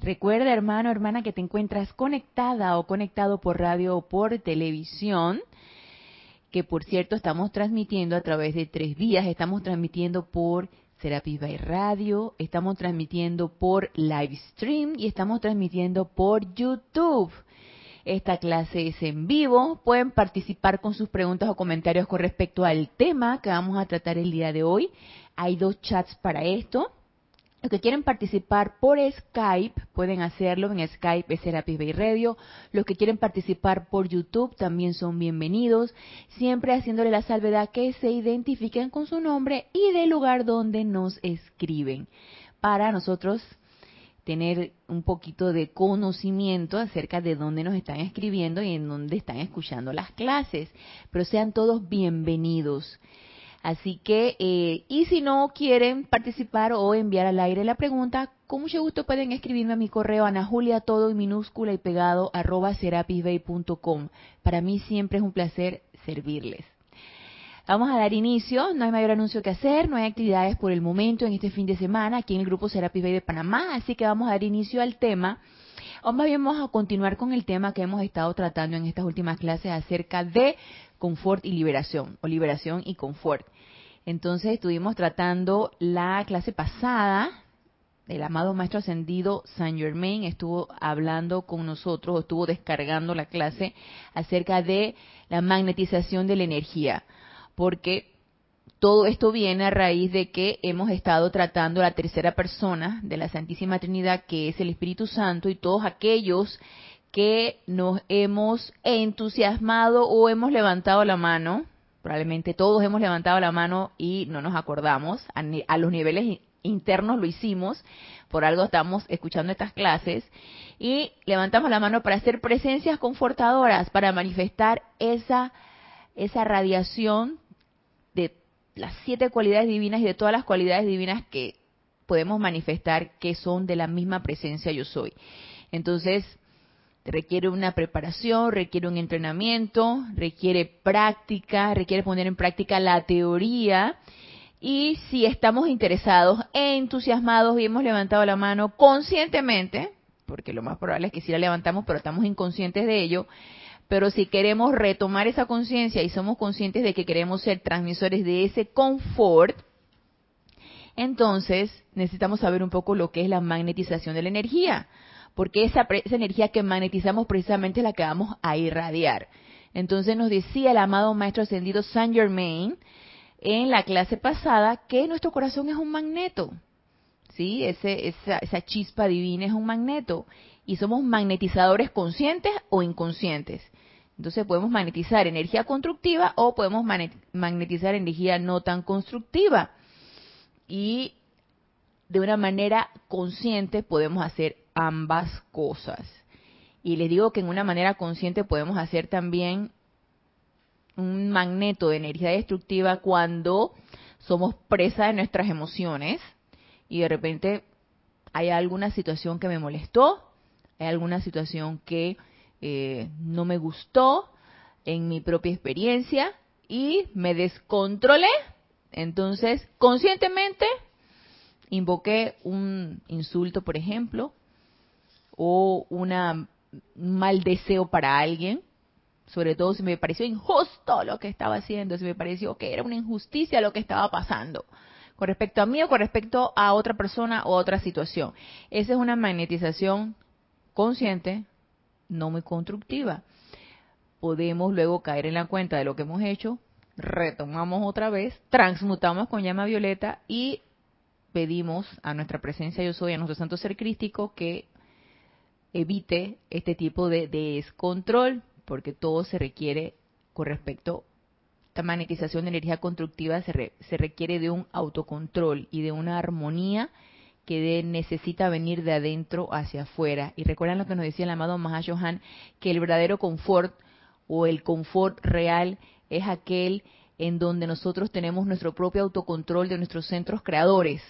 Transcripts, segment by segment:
Recuerda, hermano, hermana, que te encuentras conectada o conectado por radio o por televisión, que por cierto estamos transmitiendo a través de tres vías. Estamos transmitiendo por Serapis by Radio, estamos transmitiendo por Livestream y estamos transmitiendo por YouTube. Esta clase es en vivo. Pueden participar con sus preguntas o comentarios con respecto al tema que vamos a tratar el día de hoy. Hay dos chats para esto. Los que quieren participar por Skype pueden hacerlo en Skype es Serapis Bay Radio. Los que quieren participar por YouTube también son bienvenidos, siempre haciéndole la salvedad que se identifiquen con su nombre y del lugar donde nos escriben para nosotros tener un poquito de conocimiento acerca de dónde nos están escribiendo y en dónde están escuchando las clases. Pero sean todos bienvenidos. Así que, eh, y si no quieren participar o enviar al aire la pregunta, con mucho gusto pueden escribirme a mi correo anajulia todo en minúscula y pegado arroba serapisbay.com. Para mí siempre es un placer servirles. Vamos a dar inicio, no hay mayor anuncio que hacer, no hay actividades por el momento en este fin de semana aquí en el grupo Serapis Bay de Panamá, así que vamos a dar inicio al tema. O más bien vamos a continuar con el tema que hemos estado tratando en estas últimas clases acerca de confort y liberación, o liberación y confort. Entonces estuvimos tratando la clase pasada, el amado Maestro Ascendido Saint Germain estuvo hablando con nosotros, estuvo descargando la clase acerca de la magnetización de la energía, porque todo esto viene a raíz de que hemos estado tratando la tercera persona de la Santísima Trinidad, que es el Espíritu Santo, y todos aquellos que nos hemos entusiasmado o hemos levantado la mano, probablemente todos hemos levantado la mano y no nos acordamos, a, los niveles internos lo hicimos, por algo estamos escuchando estas clases, y levantamos la mano para hacer presencias confortadoras, para manifestar esa, esa radiación las siete cualidades divinas y de todas las cualidades divinas que podemos manifestar que son de la misma presencia yo soy. Entonces, requiere una preparación, requiere un entrenamiento, requiere práctica, requiere poner en práctica la teoría. Y si estamos interesados, entusiasmados y hemos levantado la mano conscientemente, porque lo más probable es que sí la levantamos, pero estamos inconscientes de ello, pero si queremos retomar esa conciencia y somos conscientes de que queremos ser transmisores de ese confort, entonces necesitamos saber un poco lo que es la magnetización de la energía porque esa, energía que magnetizamos precisamente es la que vamos a irradiar. Entonces nos decía el amado Maestro Ascendido Saint Germain en la clase pasada que nuestro corazón es un magneto. ¿Sí? Ese, esa, esa chispa divina es un magneto. Y somos magnetizadores conscientes o inconscientes. Entonces podemos magnetizar energía constructiva o podemos magnetizar energía no tan constructiva. Y de una manera consciente podemos hacer ambas cosas. Y les digo que en una manera consciente podemos hacer también un magneto de energía destructiva cuando somos presa de nuestras emociones y de repente hay alguna situación que me molestó, hay alguna situación que eh, no me gustó en mi propia experiencia y me descontrolé. Entonces, conscientemente invoqué un insulto, por ejemplo, o una, un mal deseo para alguien, sobre todo si me pareció injusto lo que estaba haciendo, si me pareció que era una injusticia lo que estaba pasando, con respecto a mí o con respecto a otra persona o otra situación. Esa es una magnetización consciente, no muy constructiva. Podemos luego caer en la cuenta de lo que hemos hecho, retomamos otra vez, transmutamos con llama violeta y pedimos a nuestra presencia yo soy, a nuestro santo ser crístico, que evite este tipo de, descontrol, porque todo se requiere con respecto esta magnetización de energía constructiva se, se requiere de un autocontrol y de una armonía que necesita venir de adentro hacia afuera. Y recuerdan lo que nos decía el amado Mahashohan, que el verdadero confort o el confort real es aquel en donde nosotros tenemos nuestro propio autocontrol de nuestros centros creadores,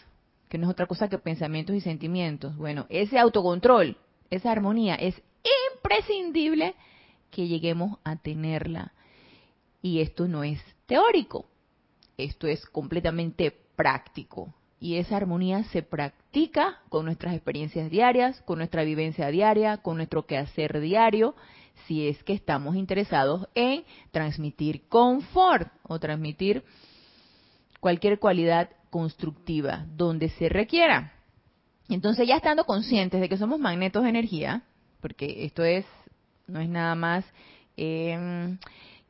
que no es otra cosa que pensamientos y sentimientos. Bueno, ese autocontrol, esa armonía es imprescindible que lleguemos a tenerla. Y esto no es teórico, esto es completamente práctico. Y esa armonía se practica con nuestras experiencias diarias, con nuestra vivencia diaria, con nuestro quehacer diario, si es que estamos interesados en transmitir confort o transmitir cualquier cualidad constructiva donde se requiera. Entonces ya estando conscientes de que somos magnetos de energía, porque esto es no es nada más em,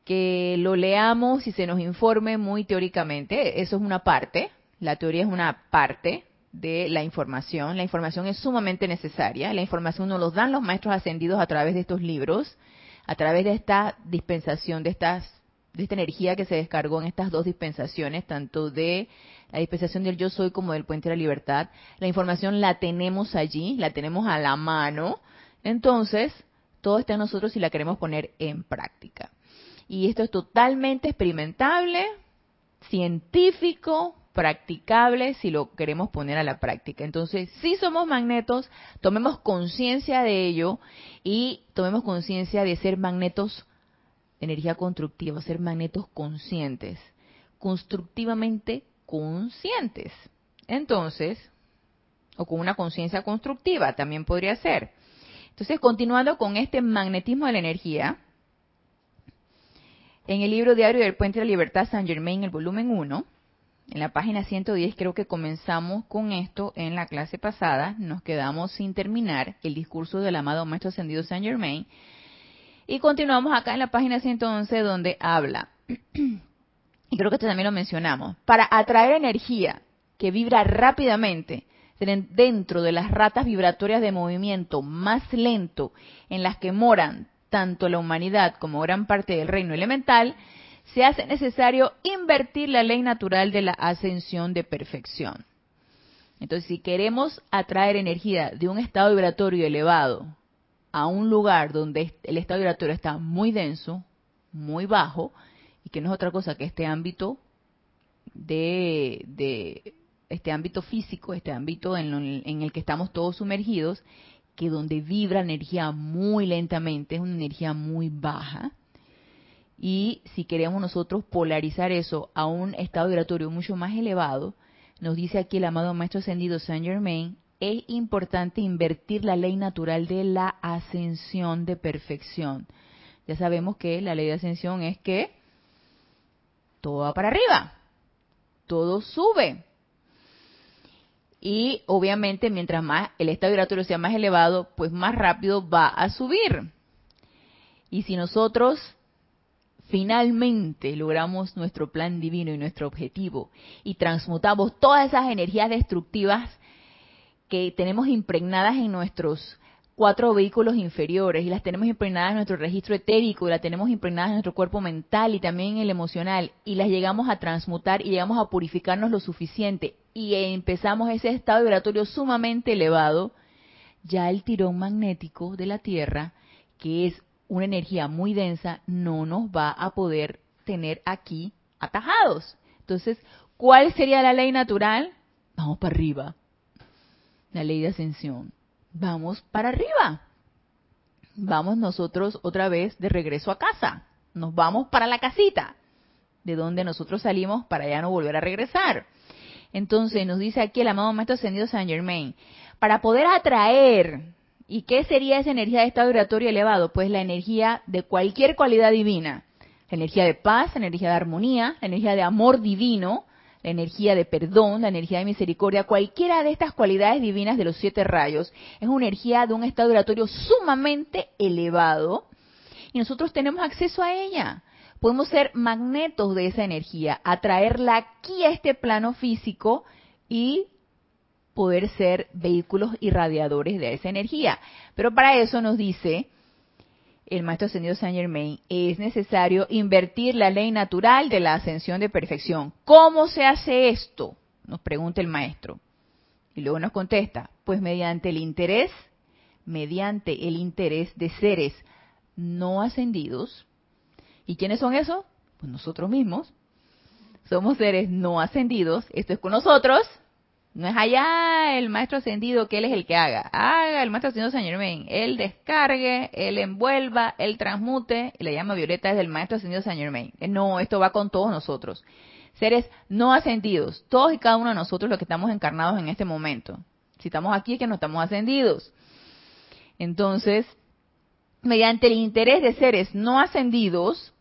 que lo leamos y se nos informe muy teóricamente, eso es una parte, la teoría es una parte de la información, la información es sumamente necesaria, la información nos los dan los maestros ascendidos a través de estos libros, a través de esta dispensación, de estas de esta energía que se descargó en estas dos dispensaciones, tanto de la dispensación del yo soy como del puente de la libertad. La información la tenemos allí, la tenemos a la mano. Entonces, todo está en nosotros si la queremos poner en práctica. Y esto es totalmente experimentable, científico, practicable si lo queremos poner a la práctica. Entonces, si somos magnetos, tomemos conciencia de ello y tomemos conciencia de ser magnetos de energía constructiva, ser magnetos conscientes, constructivamente conscientes. Entonces, o con una conciencia constructiva también podría ser. Entonces, continuando con este magnetismo de la energía, en el libro diario del Puente de la Libertad San Germain, el volumen 1, en la página 110, creo que comenzamos con esto en la clase pasada, nos quedamos sin terminar el discurso del amado Maestro Ascendido San Germain, y continuamos acá en la página 111 donde habla, y creo que esto también lo mencionamos, para atraer energía que vibra rápidamente dentro de las ratas vibratorias de movimiento más lento en las que moran tanto la humanidad como gran parte del reino elemental, se hace necesario invertir la ley natural de la ascensión de perfección. Entonces, si queremos atraer energía de un estado vibratorio elevado a un lugar donde el estado vibratorio está muy denso, muy bajo, y que no es otra cosa que este ámbito de, este ámbito físico, este ámbito en, el que estamos todos sumergidos, que donde vibra energía muy lentamente, es una energía muy baja. Y si queremos nosotros polarizar eso a un estado vibratorio mucho más elevado, nos dice aquí el amado Maestro Ascendido Saint Germain, es importante invertir la ley natural de la ascensión de perfección. Ya sabemos que la ley de ascensión es que todo va para arriba, todo sube, y obviamente mientras más el estado vibratorio sea más elevado, pues más rápido va a subir. Y si nosotros finalmente logramos nuestro plan divino y nuestro objetivo y transmutamos todas esas energías destructivas que tenemos impregnadas en nuestros cuatro vehículos inferiores y las tenemos impregnadas en nuestro registro etérico y las tenemos impregnadas en nuestro cuerpo mental y también en el emocional y las llegamos a transmutar y llegamos a purificarnos lo suficiente y empezamos ese estado vibratorio sumamente elevado, ya el tirón magnético de la Tierra, que es una energía muy densa, no nos va a poder tener aquí atajados. Entonces, ¿cuál sería la ley natural? Vamos para arriba. La ley de ascensión vamos para arriba. Vamos nosotros otra vez de regreso a casa. Nos vamos para la casita, de donde nosotros salimos para ya no volver a regresar. Entonces nos dice aquí el amado Maestro Ascendido San Germain, para poder atraer, ¿y qué sería esa energía de estado vibratorio elevado? Pues la energía de cualquier cualidad divina, la energía de paz, la energía de armonía, la energía de amor divino, la energía de perdón, la energía de misericordia, cualquiera de estas cualidades divinas de los siete rayos, es una energía de un estado vibratorio sumamente elevado y nosotros tenemos acceso a ella. Podemos ser magnetos de esa energía, atraerla aquí a este plano físico y poder ser vehículos irradiadores de esa energía. Pero para eso nos dice el maestro ascendido Saint Germain, es necesario invertir la ley natural de la ascensión de perfección. ¿Cómo se hace esto? Nos pregunta el maestro. Y luego nos contesta, pues mediante el interés, mediante el interés de seres no ascendidos. ¿Y quiénes son esos? Pues nosotros mismos. Somos seres no ascendidos. Esto es con nosotros. No es allá el maestro ascendido que él es el que haga. Haga el maestro ascendido Saint Germain. Él descargue, él envuelva, él transmute. Y la llama violeta es del maestro ascendido Saint Germain. No, esto va con todos nosotros. Seres no ascendidos. Todos y cada uno de nosotros los que estamos encarnados en este momento. Si estamos aquí es que no estamos ascendidos. Entonces, mediante el interés de seres no ascendidos,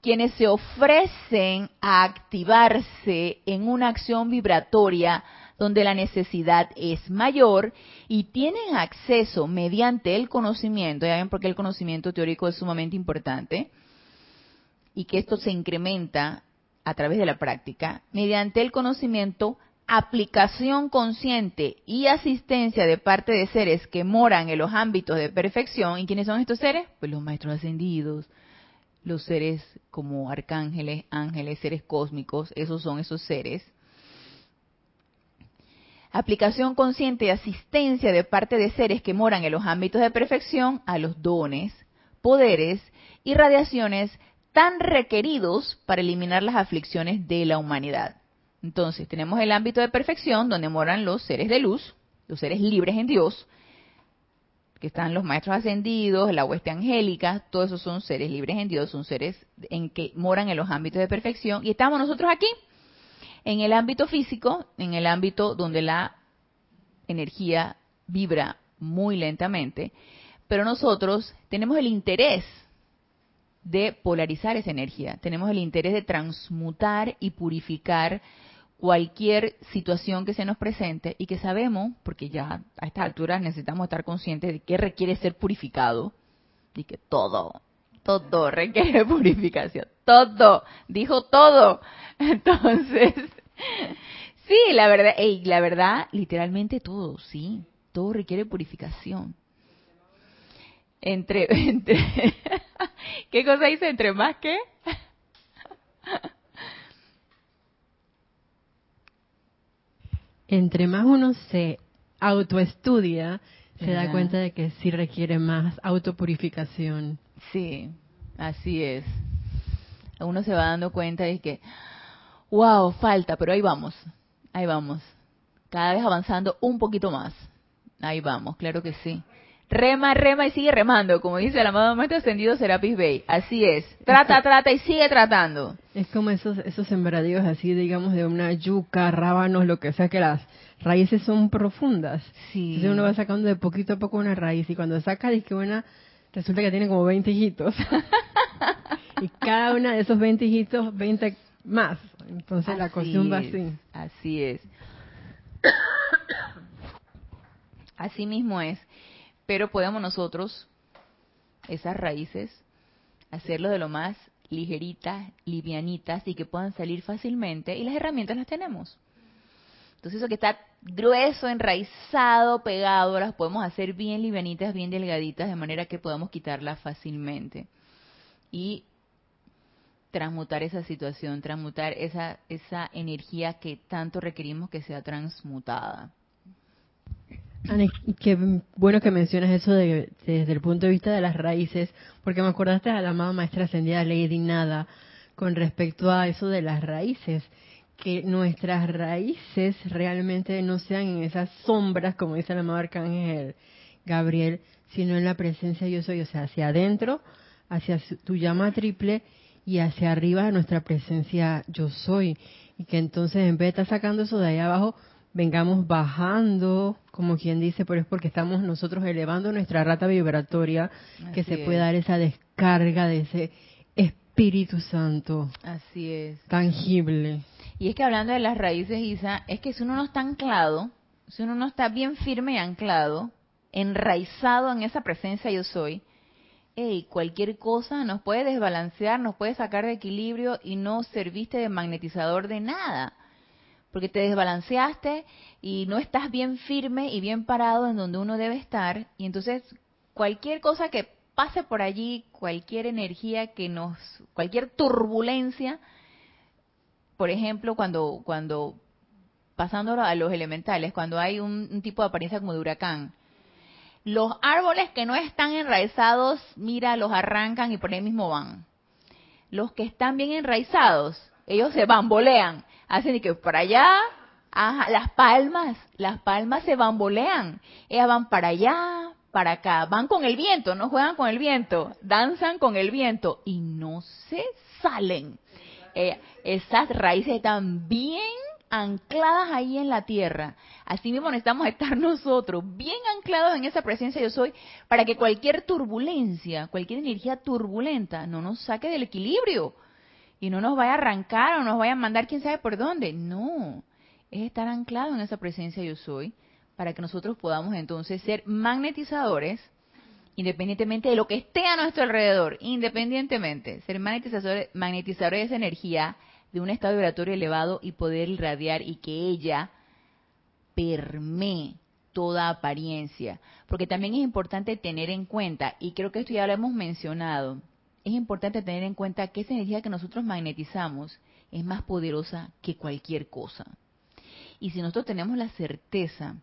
quienes se ofrecen a activarse en una acción vibratoria donde la necesidad es mayor y tienen acceso mediante el conocimiento, ya ven porque el conocimiento teórico es sumamente importante y que esto se incrementa a través de la práctica, mediante el conocimiento, aplicación consciente y asistencia de parte de seres que moran en los ámbitos de perfección. ¿Y quiénes son estos seres? Pues los maestros ascendidos, los seres como arcángeles, ángeles, seres cósmicos, esos son esos seres aplicación consciente y asistencia de parte de seres que moran en los ámbitos de perfección a los dones, poderes y radiaciones tan requeridos para eliminar las aflicciones de la humanidad. Entonces, tenemos el ámbito de perfección donde moran los seres de luz, los seres libres en Dios, que están los maestros ascendidos, la hueste angélica, todos esos son seres libres en Dios, son seres en que moran en los ámbitos de perfección. Y estamos nosotros aquí, en el ámbito físico, en el ámbito donde la energía vibra muy lentamente, pero nosotros tenemos el interés de polarizar esa energía, tenemos el interés de transmutar y purificar cualquier situación que se nos presente y que sabemos, porque ya a estas alturas necesitamos estar conscientes de que requiere ser purificado y que todo, todo requiere purificación, todo, dijo todo. Entonces, sí, la verdad, y la verdad, literalmente todo, sí, todo requiere purificación. Entre, entre, ¿qué cosa dice? Entre más que? Entre más uno se autoestudia, se da cuenta de que sí requiere más autopurificación. Sí, así es. Uno se va dando cuenta de que, wow, falta, pero ahí vamos, ahí vamos. Cada vez avanzando un poquito más. Ahí vamos, claro que sí. Rema, rema y sigue remando, como dice el amado maestro ascendido Serapis Bay. Así es. Trata, trata y sigue tratando. Es como esos, esos sembradíos así, digamos, de una yuca, rábanos, lo que sea, que las raíces son profundas. Sí. Entonces uno va sacando de poquito a poco una raíz y cuando saca, dice que una, resulta que tiene como 20 hijitos. y cada una de esos 20 hijitos, 20 más. Entonces la cuestión va así. Así es. Así mismo es. Pero podemos nosotros, esas raíces, hacerlo de lo más ligeritas, livianitas y que puedan salir fácilmente y las herramientas las tenemos. Entonces eso que está grueso, enraizado, pegado, las podemos hacer bien livianitas, bien delgaditas, de manera que podamos quitarlas fácilmente. Y transmutar esa situación, transmutar esa, esa energía que tanto requerimos que sea transmutada. Ani, qué bueno que mencionas eso de, desde el punto de vista de las raíces, porque me acordaste a la amada maestra ascendida Lady Nada con respecto a eso de las raíces, que nuestras raíces realmente no sean en esas sombras, como dice el amado arcángel Gabriel, sino en la presencia yo soy, o sea, hacia adentro, hacia tu llama triple y hacia arriba nuestra presencia yo soy. Y que entonces en vez de estar sacando eso de ahí abajo, vengamos bajando, como quien dice, pero es porque estamos nosotros elevando nuestra rata vibratoria, que se pueda dar esa descarga de ese Espíritu Santo. Así es. Tangible. Y es que hablando de las raíces, Isa, es que si uno no está anclado, si uno no está bien firme y anclado, enraizado en esa presencia yo soy, hey, cualquier cosa nos puede desbalancear, nos puede sacar de equilibrio y no serviste de magnetizador de nada porque te desbalanceaste y no estás bien firme y bien parado en donde uno debe estar, y entonces cualquier cosa que pase por allí, cualquier energía que nos, cualquier turbulencia, por ejemplo, cuando, cuando pasándolo a los elementales, cuando hay un, tipo de apariencia como de huracán. Los árboles que no están enraizados, mira, los arrancan y por ahí mismo van. Los que están bien enraizados, ellos se bambolean, hacen que para allá, ajá, las palmas, las palmas se bambolean, ellas van para allá, para acá, van con el viento, no juegan con el viento, danzan con el viento y no se salen. Eh, esas raíces están bien ancladas ahí en la tierra. Así mismo necesitamos estar nosotros bien anclados en esa presencia yo soy para que cualquier turbulencia, cualquier energía turbulenta no nos saque del equilibrio y no nos vaya a arrancar o nos vaya a mandar quién sabe por dónde. No, es estar anclado en esa presencia yo soy para que nosotros podamos entonces ser magnetizadores independientemente de lo que esté a nuestro alrededor, independientemente, ser magnetizadores, magnetizadores de esa energía de un estado vibratorio elevado y poder irradiar y que ella permee toda apariencia. Porque también es importante tener en cuenta, y creo que esto ya lo hemos mencionado, es importante tener en cuenta que esa energía que nosotros magnetizamos es más poderosa que cualquier cosa. Y si nosotros tenemos la certeza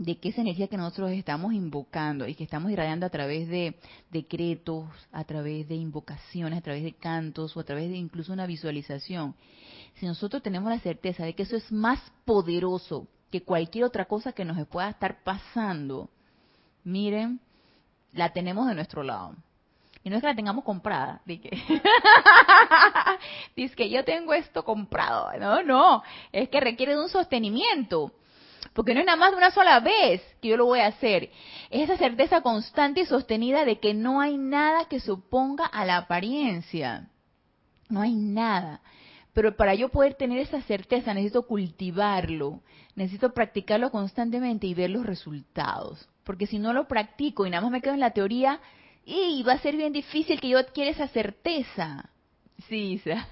de que esa energía que nosotros estamos invocando y que estamos irradiando a través de decretos, a través de invocaciones, a través de cantos o a través de incluso una visualización, si nosotros tenemos la certeza de que eso es más poderoso que cualquier otra cosa que nos pueda estar pasando, miren, la tenemos de nuestro lado. Y no es que la tengamos comprada, dice que yo tengo esto comprado. No, no, es que requiere de un sostenimiento. Porque no es nada más de una sola vez que yo lo voy a hacer. Es esa certeza constante y sostenida de que no hay nada que se oponga a la apariencia. No hay nada. Pero para yo poder tener esa certeza necesito cultivarlo, necesito practicarlo constantemente y ver los resultados. Porque si no lo practico y nada más me quedo en la teoría, y va a ser bien difícil que yo adquiera esa certeza. Sí, Isa.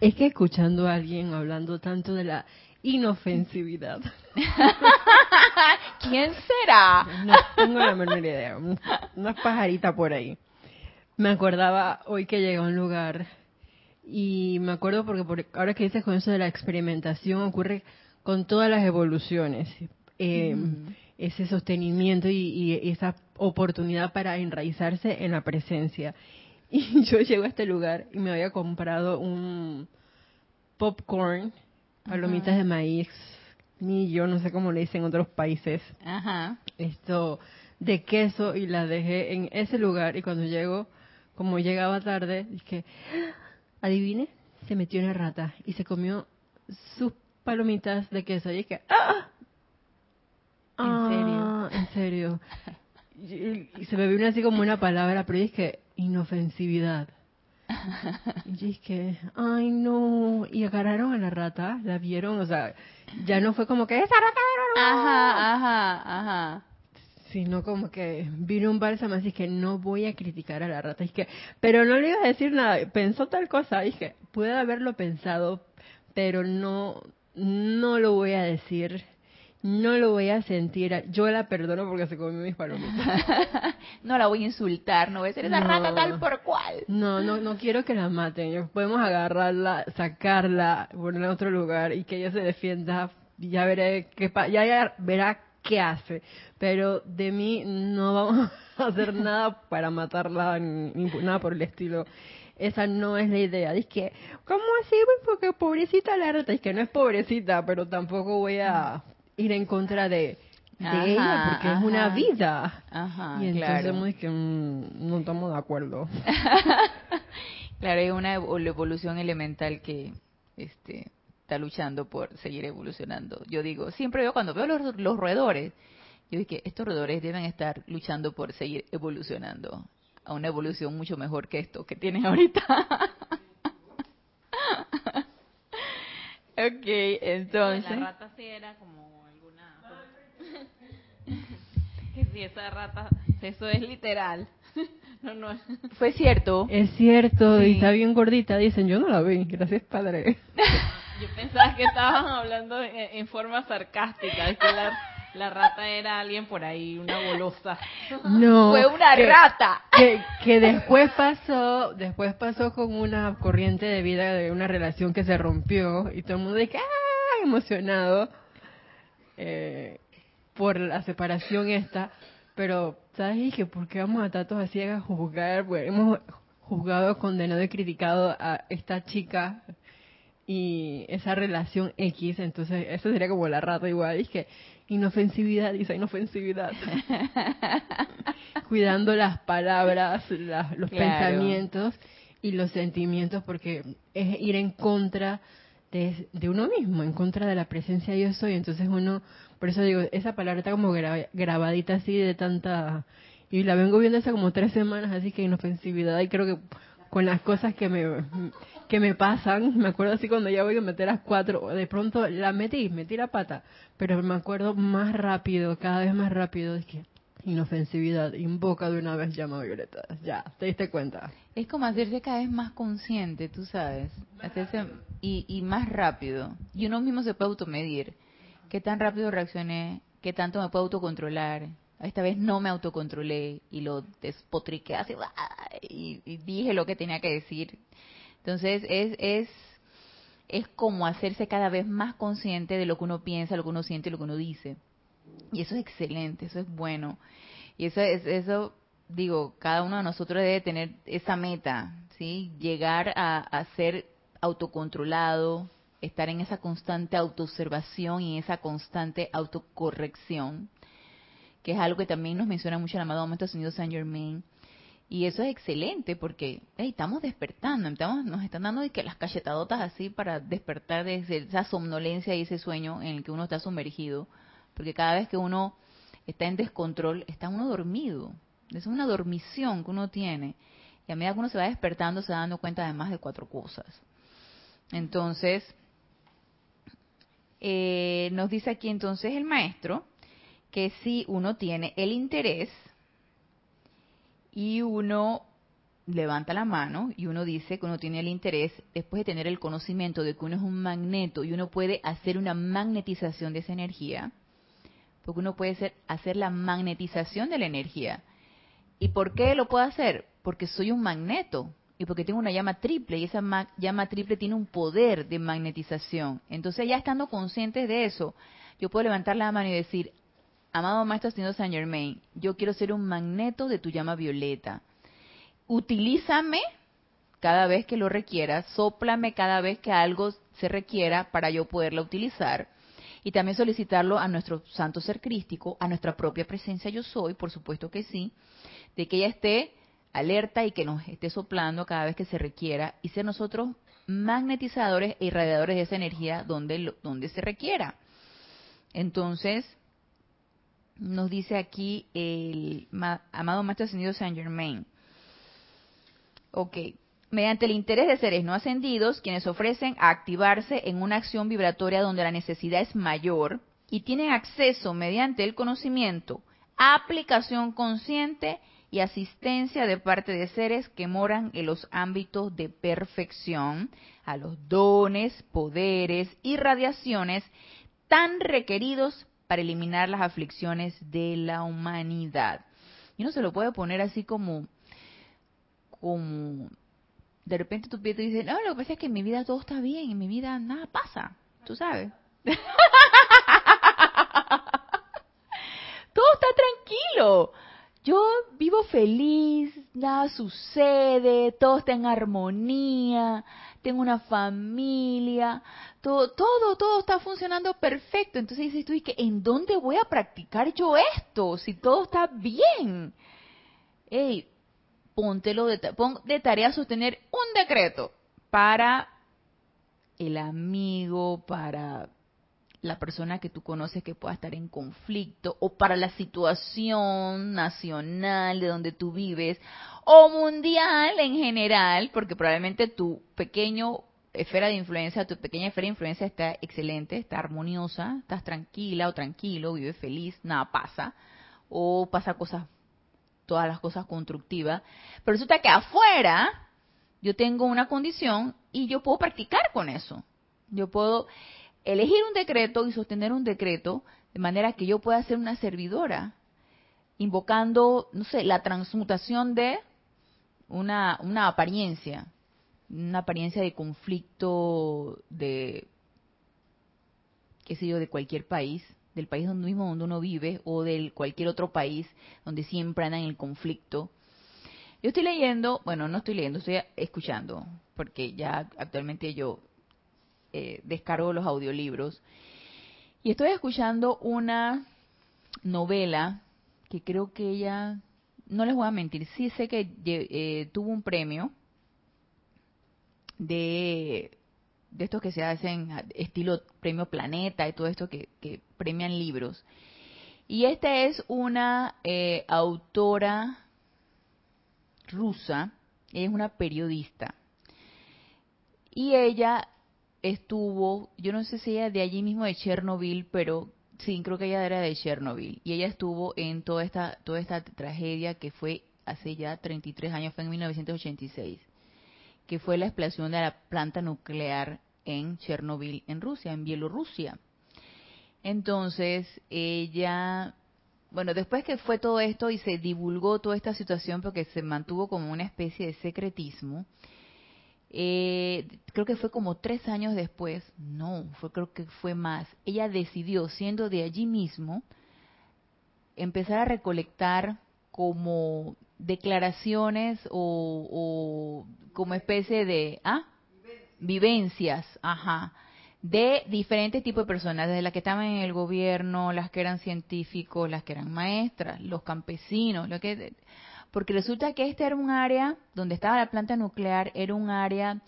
Es que escuchando a alguien hablando tanto de la inofensividad. ¿Quién será? No tengo la menor idea. Una pajarita por ahí. Me acordaba hoy que llegué a un lugar y me acuerdo porque ahora que dices con eso de la experimentación ocurre con todas las evoluciones. Eh, ese sostenimiento y, esa oportunidad para enraizarse en la presencia. Y yo llego a este lugar y me había comprado un popcorn, palomitas de maíz, ni yo no sé cómo le dicen en otros países. Ajá. Esto de queso y la dejé en ese lugar y cuando llego, como llegaba tarde, dije, adivine, se metió una rata y se comió sus palomitas de queso y dije, ¡ah! ¿En serio? Ah, en serio. Y, se me vino así como una palabra, pero es que inofensividad. Y es que, ay no, y agarraron a la rata, la vieron, o sea, ya no fue como que esa rata era Ajá, ajá, ajá. Sino como que vino un bálsamo, así que no voy a criticar a la rata. Es que, pero no le iba a decir nada, pensó tal cosa, dije, puede haberlo pensado, pero no, no lo voy a decir no lo voy a sentir. Yo la perdono porque se comió mis palomitas. no la voy a insultar, no voy a ser esa rata tal por cual. No, no, no quiero que la maten. Podemos agarrarla, sacarla, ponerla en otro lugar y que ella se defienda. Ya veré qué ya, ya verá qué hace. Pero de mí no vamos a hacer nada para matarla ni, nada por el estilo esa no es la idea. Dice que, ¿cómo así? Porque pobrecita la rata. Es que no es pobrecita, pero tampoco voy a ir en contra de, ella porque es una vida. y entonces que mm, no estamos de acuerdo. claro, es una evolución elemental que este está luchando por seguir evolucionando. Yo digo, siempre veo cuando veo los, los roedores, yo digo que estos roedores deben estar luchando por seguir evolucionando a una evolución mucho mejor que esto que tienen ahorita. ok, entonces. La rata sí era como que esa rata, eso es literal. No, no. Fue cierto. Es cierto, y está bien gordita, dicen, yo no la vi, gracias padre. Yo pensaba que estaban hablando en, forma sarcástica, es que la, rata era alguien por ahí, una golosa. No. Fue una rata. Que, que, después pasó, después pasó con una corriente de vida de una relación que se rompió y todo el mundo dice, ¡ah! emocionado eh, por la separación esta, pero, ¿sabes? Dije, ¿por qué vamos a estar todos así a juzgar? Bueno, hemos juzgado, condenado y criticado a esta chica y esa relación X, entonces eso sería como la rata igual, dije, inofensividad, dice inofensividad. Cuidando las palabras, los pensamientos y los sentimientos, porque es ir en contra de, uno mismo, en contra de la presencia de yo soy. Entonces uno, por eso digo, esa palabra está como grabadita así de tanta... Y la vengo viendo hace como tres semanas, así que inofensividad. Y creo que con las cosas que me, que me pasan, me acuerdo así cuando ya voy a meter las cuatro, de pronto la metí, metí la pata, pero me acuerdo más rápido, cada vez más rápido, de que inofensividad, invoca de una vez llama violeta, ya, te diste cuenta. Es como hacerse cada vez más consciente, tú sabes, hacerse y, y más rápido, y uno mismo se puede automedir, qué tan rápido reaccioné, qué tanto me puedo autocontrolar, esta vez no me autocontrolé y lo despotriqué así y, dije lo que tenía que decir. Entonces es, es, es como hacerse cada vez más consciente de lo que uno piensa, lo que uno siente, lo que uno dice. Y eso es excelente, eso es bueno. Y eso es, eso, digo, cada uno de nosotros debe tener esa meta, ¿sí? Llegar a, a ser autocontrolado, estar en esa constante autoobservación y esa constante autocorrección que es algo que también nos menciona mucho el amado momento Señor Saint Germain. Y eso es excelente porque estamos despertando, estamos, nos están dando que las cachetadotas así para despertar de esa somnolencia y ese sueño en el que uno está sumergido. Porque cada vez que uno está en descontrol, está uno dormido. Es una dormición que uno tiene. Y a medida que uno se va despertando, se va dando cuenta de más de cuatro cosas. Entonces, eh, nos dice aquí entonces el maestro que si uno tiene el interés y uno levanta la mano y uno dice que uno tiene el interés después de tener el conocimiento de que uno es un magneto y uno puede hacer una magnetización de esa energía, porque uno puede hacer, la magnetización de la energía. ¿Y por qué lo puedo hacer? Porque soy un magneto y porque tengo una llama triple y esa llama triple tiene un poder de magnetización. Entonces ya estando conscientes de eso, yo puedo levantar la mano y decir, amado Maestro Ascendido Saint Germain, yo quiero ser un magneto de tu llama violeta. Utilízame cada vez que lo requieras, sóplame cada vez que algo se requiera para yo poderla utilizar. Y también solicitarlo a nuestro santo ser crístico, a nuestra propia presencia yo soy, por supuesto que sí, de que ella esté alerta y que nos esté soplando cada vez que se requiera y ser nosotros magnetizadores e irradiadores de esa energía donde, donde se requiera. Entonces, nos dice aquí el amado Maestro Ascendido Saint Germain. Ok. Mediante el interés de seres no ascendidos, quienes ofrecen a activarse en una acción vibratoria donde la necesidad es mayor y tienen acceso mediante el conocimiento, aplicación consciente y asistencia de parte de seres que moran en los ámbitos de perfección, a los dones, poderes y radiaciones tan requeridos para eliminar las aflicciones de la humanidad. Y no se lo puede poner así como, como, de repente tu pie te dice, no, lo que pasa es que en mi vida todo está bien, en mi vida nada pasa, tú sabes. todo está tranquilo. Yo vivo feliz, nada sucede, todo está en armonía, tengo una familia, todo, todo, todo está funcionando perfecto. Entonces dices tú, ¿y ¿en dónde voy a practicar yo esto? Si todo está bien. Ey, póntelo de, pon de tarea sostener un decreto para el amigo, para la persona que tú conoces que pueda estar en conflicto, o para la situación nacional de donde tú vives, o mundial en general, porque probablemente tu pequeño esfera de influencia, tu pequeña esfera de influencia está excelente, está armoniosa, estás tranquila o tranquilo, vives feliz, nada pasa, o pasa cosas, todas las cosas constructivas, pero resulta que afuera yo tengo una condición y yo puedo practicar con eso. Yo puedo elegir un decreto y sostener un decreto de manera que yo pueda ser una servidora, invocando, no sé, la transmutación de una, una apariencia, una apariencia de conflicto, de qué sé yo, de cualquier país, del país donde mismo donde uno vive o del cualquier otro país donde siempre andan en el conflicto. Yo estoy leyendo, bueno, no estoy leyendo, estoy escuchando, porque ya actualmente yo eh, descargo los audiolibros. Y estoy escuchando una novela que creo que ella, no les voy a mentir, sí sé que eh, tuvo un premio de, de estos que se hacen estilo premio Planeta y todo esto que, premian libros. Y esta es una eh, autora rusa, ella es una periodista. Y ella estuvo, yo no sé si ella de allí mismo de Chernobyl, pero sí, creo que ella era de Chernobyl. Y ella estuvo en toda esta, toda esta tragedia que fue hace ya 33 años, fue en 1986, que fue la explosión de la planta nuclear en Chernobyl, en Rusia, en Bielorrusia. Entonces, ella, bueno, después que fue todo esto y se divulgó toda esta situación porque se mantuvo como una especie de secretismo, eh, creo que fue como tres años después, no, fue creo que fue más, ella decidió, siendo de allí mismo, empezar a recolectar como declaraciones o, como especie de, ¿ah? Vivencias, ajá, de diferentes tipos de personas, desde las que estaban en el gobierno, las que eran científicos, las que eran maestras, los campesinos, lo que porque resulta que este era un área donde estaba la planta nuclear, era un área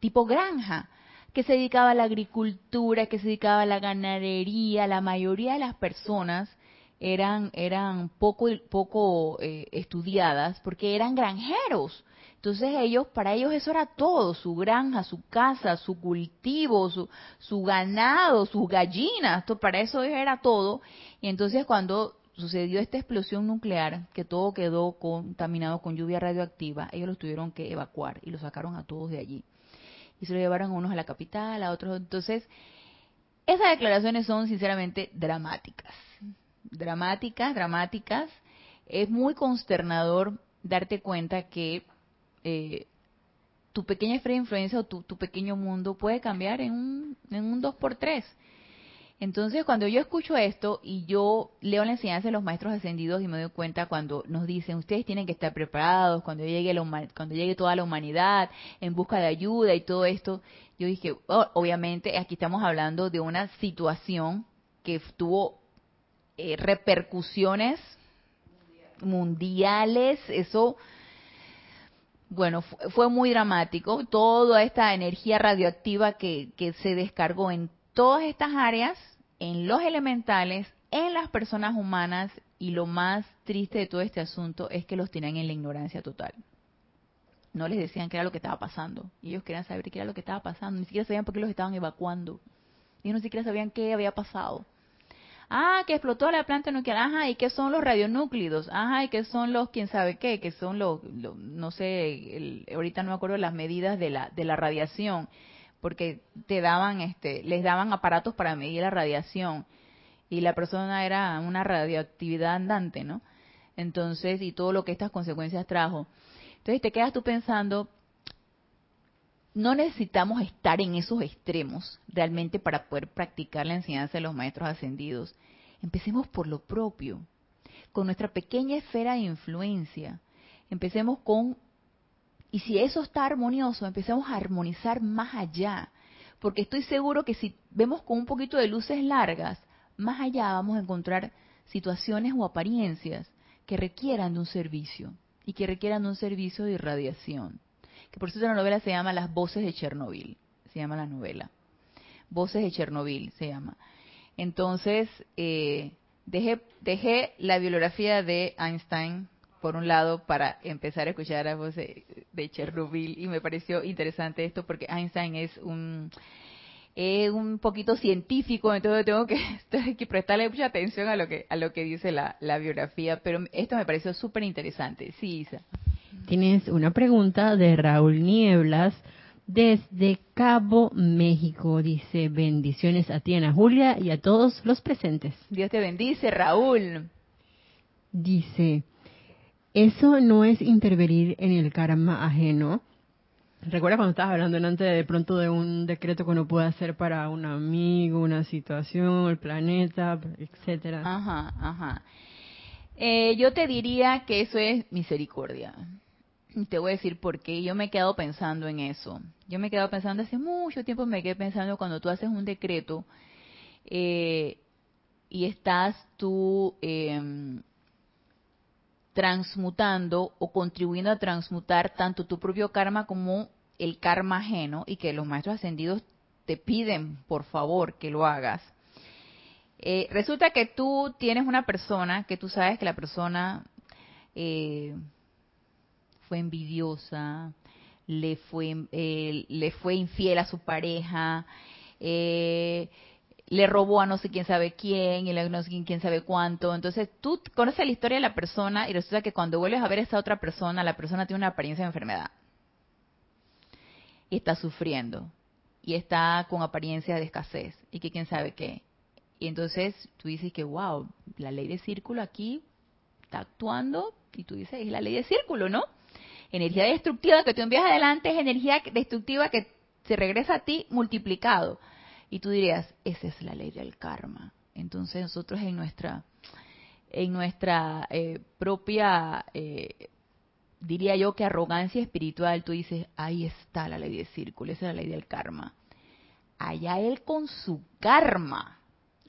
tipo granja, que se dedicaba a la agricultura, que se dedicaba a la ganadería, la mayoría de las personas eran, eran poco, poco eh, estudiadas porque eran granjeros. Entonces ellos, para ellos eso era todo, su granja, su casa, su cultivo, su, su ganado, sus gallinas, para eso era todo. Y entonces cuando sucedió esta explosión nuclear, que todo quedó contaminado con lluvia radioactiva, ellos los tuvieron que evacuar y los sacaron a todos de allí. Y se lo llevaron a unos a la capital, a otros. Entonces, esas declaraciones son sinceramente dramáticas. Dramáticas, dramáticas. Es muy consternador darte cuenta que eh, tu pequeña esfera de influencia o tu, pequeño mundo puede cambiar en un, en un 2x3. Entonces, cuando yo escucho esto y yo leo la enseñanza de los maestros ascendidos y me doy cuenta cuando nos dicen, ustedes tienen que estar preparados cuando llegue, cuando llegue toda la humanidad en busca de ayuda y todo esto, yo dije, oh, obviamente aquí estamos hablando de una situación que tuvo eh, repercusiones mundiales, eso bueno, fue muy dramático, toda esta energía radioactiva que, que se descargó en todas estas áreas en los elementales, en las personas humanas y lo más triste de todo este asunto es que los tenían en la ignorancia total. No les decían qué era lo que estaba pasando. Ellos querían saber qué era lo que estaba pasando. Ni siquiera sabían por qué los estaban evacuando. Ellos ni siquiera sabían qué había pasado. Ah, que explotó la planta nuclear. Ajá, ¿y qué son los radionúclidos? Ajá, ¿y qué son los quién sabe qué? Que son los, no sé, ahorita no me acuerdo las medidas de la, de la radiación porque te daban, este, les daban aparatos para medir la radiación y la persona era una radioactividad andante, ¿no? Entonces, y todo lo que estas consecuencias trajo. Entonces te quedas tú pensando, no necesitamos estar en esos extremos realmente para poder practicar la enseñanza de los maestros ascendidos. Empecemos por lo propio, con nuestra pequeña esfera de influencia. Empecemos con y si eso está armonioso, empecemos a armonizar más allá. Porque estoy seguro que si vemos con un poquito de luces largas, más allá vamos a encontrar situaciones o apariencias que requieran de un servicio y que requieran de un servicio de irradiación. Que por cierto la novela se llama Las voces de Chernobyl, se llama la novela. Voces de Chernobyl se llama. Entonces, eh, dejé, dejé la bibliografía de Einstein por un lado, para empezar a escuchar la voz de, Chernobyl, y me pareció interesante esto porque Einstein es un es un poquito científico, entonces tengo que, prestarle mucha atención a lo que a lo que dice la, la biografía, pero esto me pareció súper interesante. Sí, Isa. Tienes una pregunta de Raúl Nieblas desde Cabo México. Dice, bendiciones a ti, Ana Julia, y a todos los presentes. Dios te bendice, Raúl. Dice, eso no es intervenir en el karma ajeno. Recuerda cuando estabas hablando antes de pronto de un decreto que uno puede hacer para un amigo, una situación, el planeta, etcétera. Ajá, ajá. Eh, yo te diría que eso es misericordia. Te voy a decir por qué. Yo me he quedado pensando en eso. Yo me he quedado pensando hace mucho tiempo, me quedé pensando cuando tú haces un decreto eh, y estás tú em, transmutando o contribuyendo a transmutar tanto tu propio karma como el karma ajeno y que los maestros ascendidos te piden por favor que lo hagas. Eh, resulta que tú tienes una persona que tú sabes que la persona eh, fue envidiosa, le fue, eh, le fue infiel a su pareja, le robó a no sé quién sabe quién y no sé quién sabe cuánto. Entonces tú conoces la historia de la persona y resulta que cuando vuelves a ver a esa otra persona, la persona tiene una apariencia de enfermedad y está sufriendo y está con apariencia de escasez y que quién sabe qué. Y entonces tú dices que, wow, la ley de círculo aquí está actuando y tú dices, es la ley de círculo, ¿no? Energía destructiva que tú envías adelante es energía destructiva que se regresa a ti multiplicado. Y tú dirías, esa es la ley del karma. Entonces nosotros en nuestra, en nuestra eh, propia eh, diría yo que arrogancia espiritual, tú dices, ahí está la ley del círculo, esa es la ley del karma. Allá él con su karma.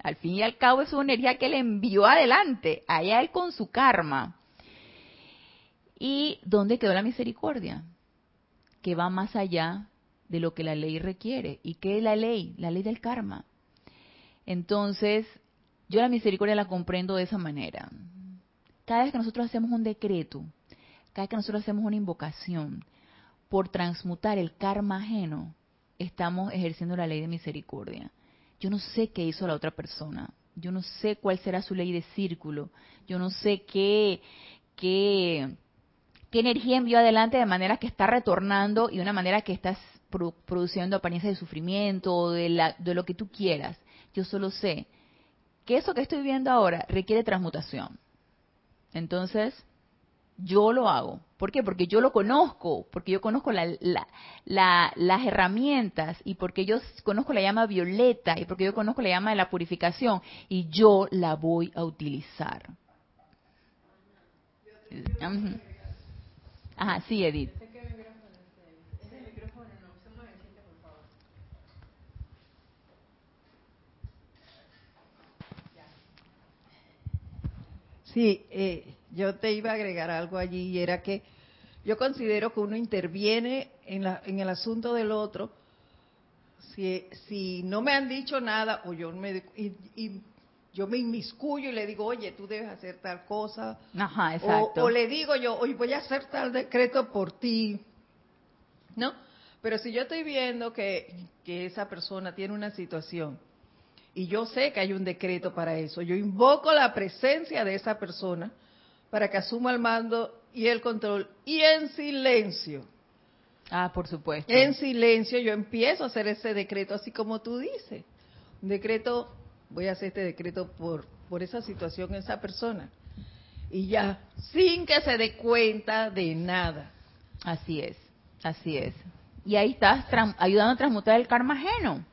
Al fin y al cabo es una energía que él envió adelante. Allá él con su karma. ¿Y dónde quedó la misericordia? Que va más allá de lo que la ley requiere. ¿Y qué es la ley? La ley del karma. Entonces, yo la misericordia la comprendo de esa manera. Cada vez que nosotros hacemos un decreto, cada vez que nosotros hacemos una invocación por transmutar el karma ajeno, estamos ejerciendo la ley de misericordia. Yo no sé qué hizo la otra persona, yo no sé cuál será su ley de círculo, yo no sé qué, qué, qué energía envió adelante de manera que está retornando y de una manera que produciendo apariencia de sufrimiento, de, la, de lo que tú quieras. Yo solo sé que eso que estoy viendo ahora requiere transmutación. Entonces, yo lo hago. ¿Por qué? Porque yo lo conozco, porque yo conozco la, las herramientas y porque yo conozco la llama violeta y porque yo conozco la llama de la purificación y yo la voy a utilizar. Ajá, sí, Edith. Sí, eh, yo te iba a agregar algo allí y era que yo considero que uno interviene en, la, en el asunto del otro si, si no me han dicho nada o yo me y, yo me inmiscuyo y le digo, oye, tú debes hacer tal cosa. Ajá, exacto. O, le digo yo, oye, voy a hacer tal decreto por ti. ¿No? Pero si yo estoy viendo que, que esa persona tiene una situación y yo sé que hay un decreto para eso, yo invoco la presencia de esa persona para que asuma el mando y el control. Y en silencio. Ah, por supuesto. En silencio yo empiezo a hacer ese decreto, así como tú dices. Un decreto, voy a hacer este decreto por, por esa situación, esa persona. Y ya, sin que se dé cuenta de nada. Así es, así es. Y ahí estás ayudando a transmutar el karma ajeno.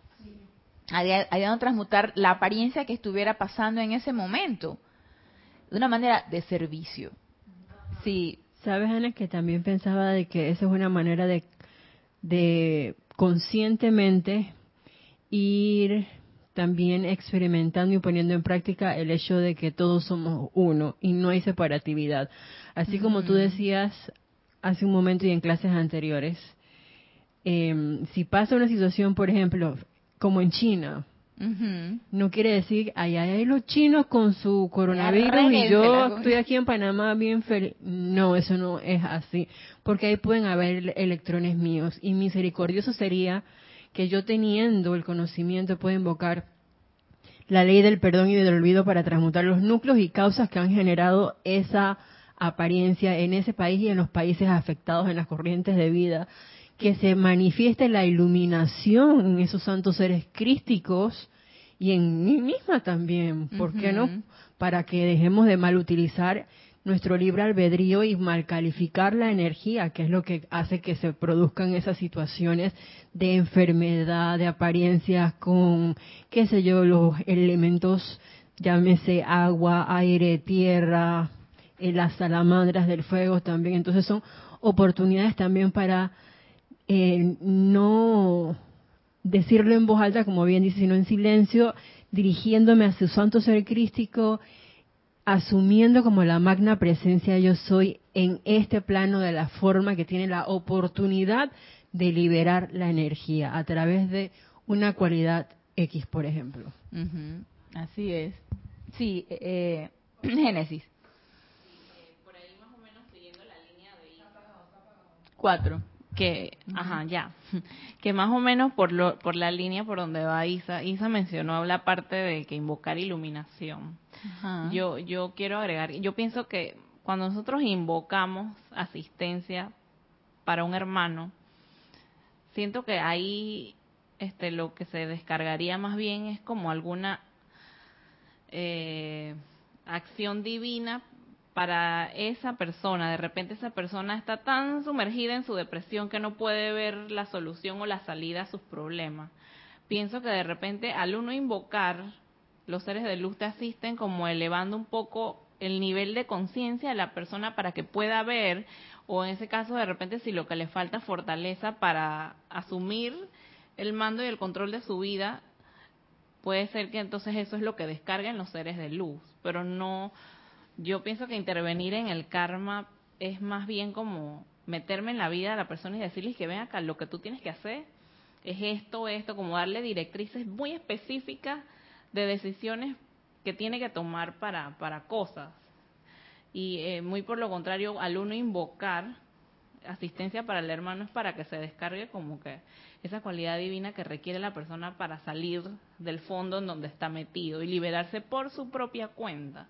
A transmutar la apariencia que estuviera pasando en ese momento de una manera de servicio. Sí. Sabes, Ana, que también pensaba de que esa es una manera de, de conscientemente ir también experimentando y poniendo en práctica el hecho de que todos somos uno y no hay separatividad. Así como tú decías hace un momento y en clases anteriores, eh, si pasa una situación, por ejemplo, como en China, no quiere decir, allá hay los chinos con su coronavirus y yo estoy aquí en Panamá bien feliz. No, eso no es así, porque ahí pueden haber electrones míos. Y misericordioso sería que yo teniendo el conocimiento pueda invocar la ley del perdón y del olvido para transmutar los núcleos y causas que han generado esa apariencia en ese país y en los países afectados en las corrientes de vida que se manifieste la iluminación en esos santos seres crísticos y en mí misma también, ¿por qué no? Para que dejemos de mal utilizar nuestro libre albedrío y mal calificar la energía, que es lo que hace que se produzcan esas situaciones de enfermedad, de apariencias con, qué sé yo, los elementos, llámese agua, aire, tierra, eh, las salamandras del fuego también. Entonces son oportunidades también para eh, no decirlo en voz alta, como bien dice, sino en silencio, dirigiéndome a su santo ser crístico asumiendo como la magna presencia yo soy en este plano de la forma que tiene la oportunidad de liberar la energía a través de una cualidad X, por ejemplo. Así es. Sí, eh, eh Génesis. por ahí más o menos siguiendo la línea de Cuatro. Que, ajá, ya. Que más o menos por, lo, por la línea por donde va Isa, Isa mencionó la parte de que invocar iluminación. Yo, yo quiero agregar, yo pienso que cuando nosotros invocamos asistencia para un hermano, siento que ahí este, lo que se descargaría más bien es como alguna eh, acción divina para esa persona. De repente esa persona está tan sumergida en su depresión que no puede ver la solución o la salida a sus problemas. Pienso que de repente al uno invocar los seres de luz te asisten como elevando un poco el nivel de conciencia de la persona para que pueda ver, o en ese caso de repente si lo que le falta fortaleza para asumir el mando y el control de su vida, puede ser que entonces eso es lo que descarguen los seres de luz, pero no, yo pienso que intervenir en el karma es más bien como meterme en la vida de la persona y decirles que ven acá, lo que tú tienes que hacer es esto, esto, como darle directrices muy específicas de decisiones que tiene que tomar para, para cosas. Y eh, muy por lo contrario, al uno invocar asistencia para el hermano es para que se descargue como que esa cualidad divina que requiere la persona para salir del fondo en donde está metido y liberarse por su propia cuenta.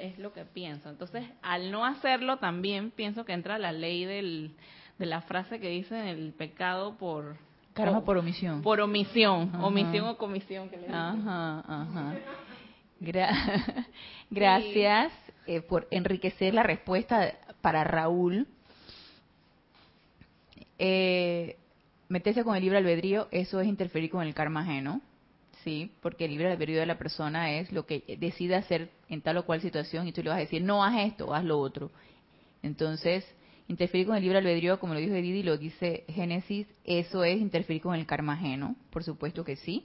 Es lo que pienso. Entonces, al no hacerlo también pienso que entra la ley del, de la frase que dice el pecado por Karma por omisión. Por omisión, omisión o comisión. Que le ajá, ajá. Gracias eh, por enriquecer la respuesta para Raúl. Eh, meterse con el libre albedrío, eso es interferir con el karma ajeno, ¿sí? Porque el libre albedrío de la persona es lo que decide hacer en tal o cual situación y tú le vas a decir, no, haz esto, haz lo otro. Entonces, Interferir con el libre albedrío, como lo dijo Edith y lo dice Génesis, eso es interferir con el karma ajeno, por supuesto que sí.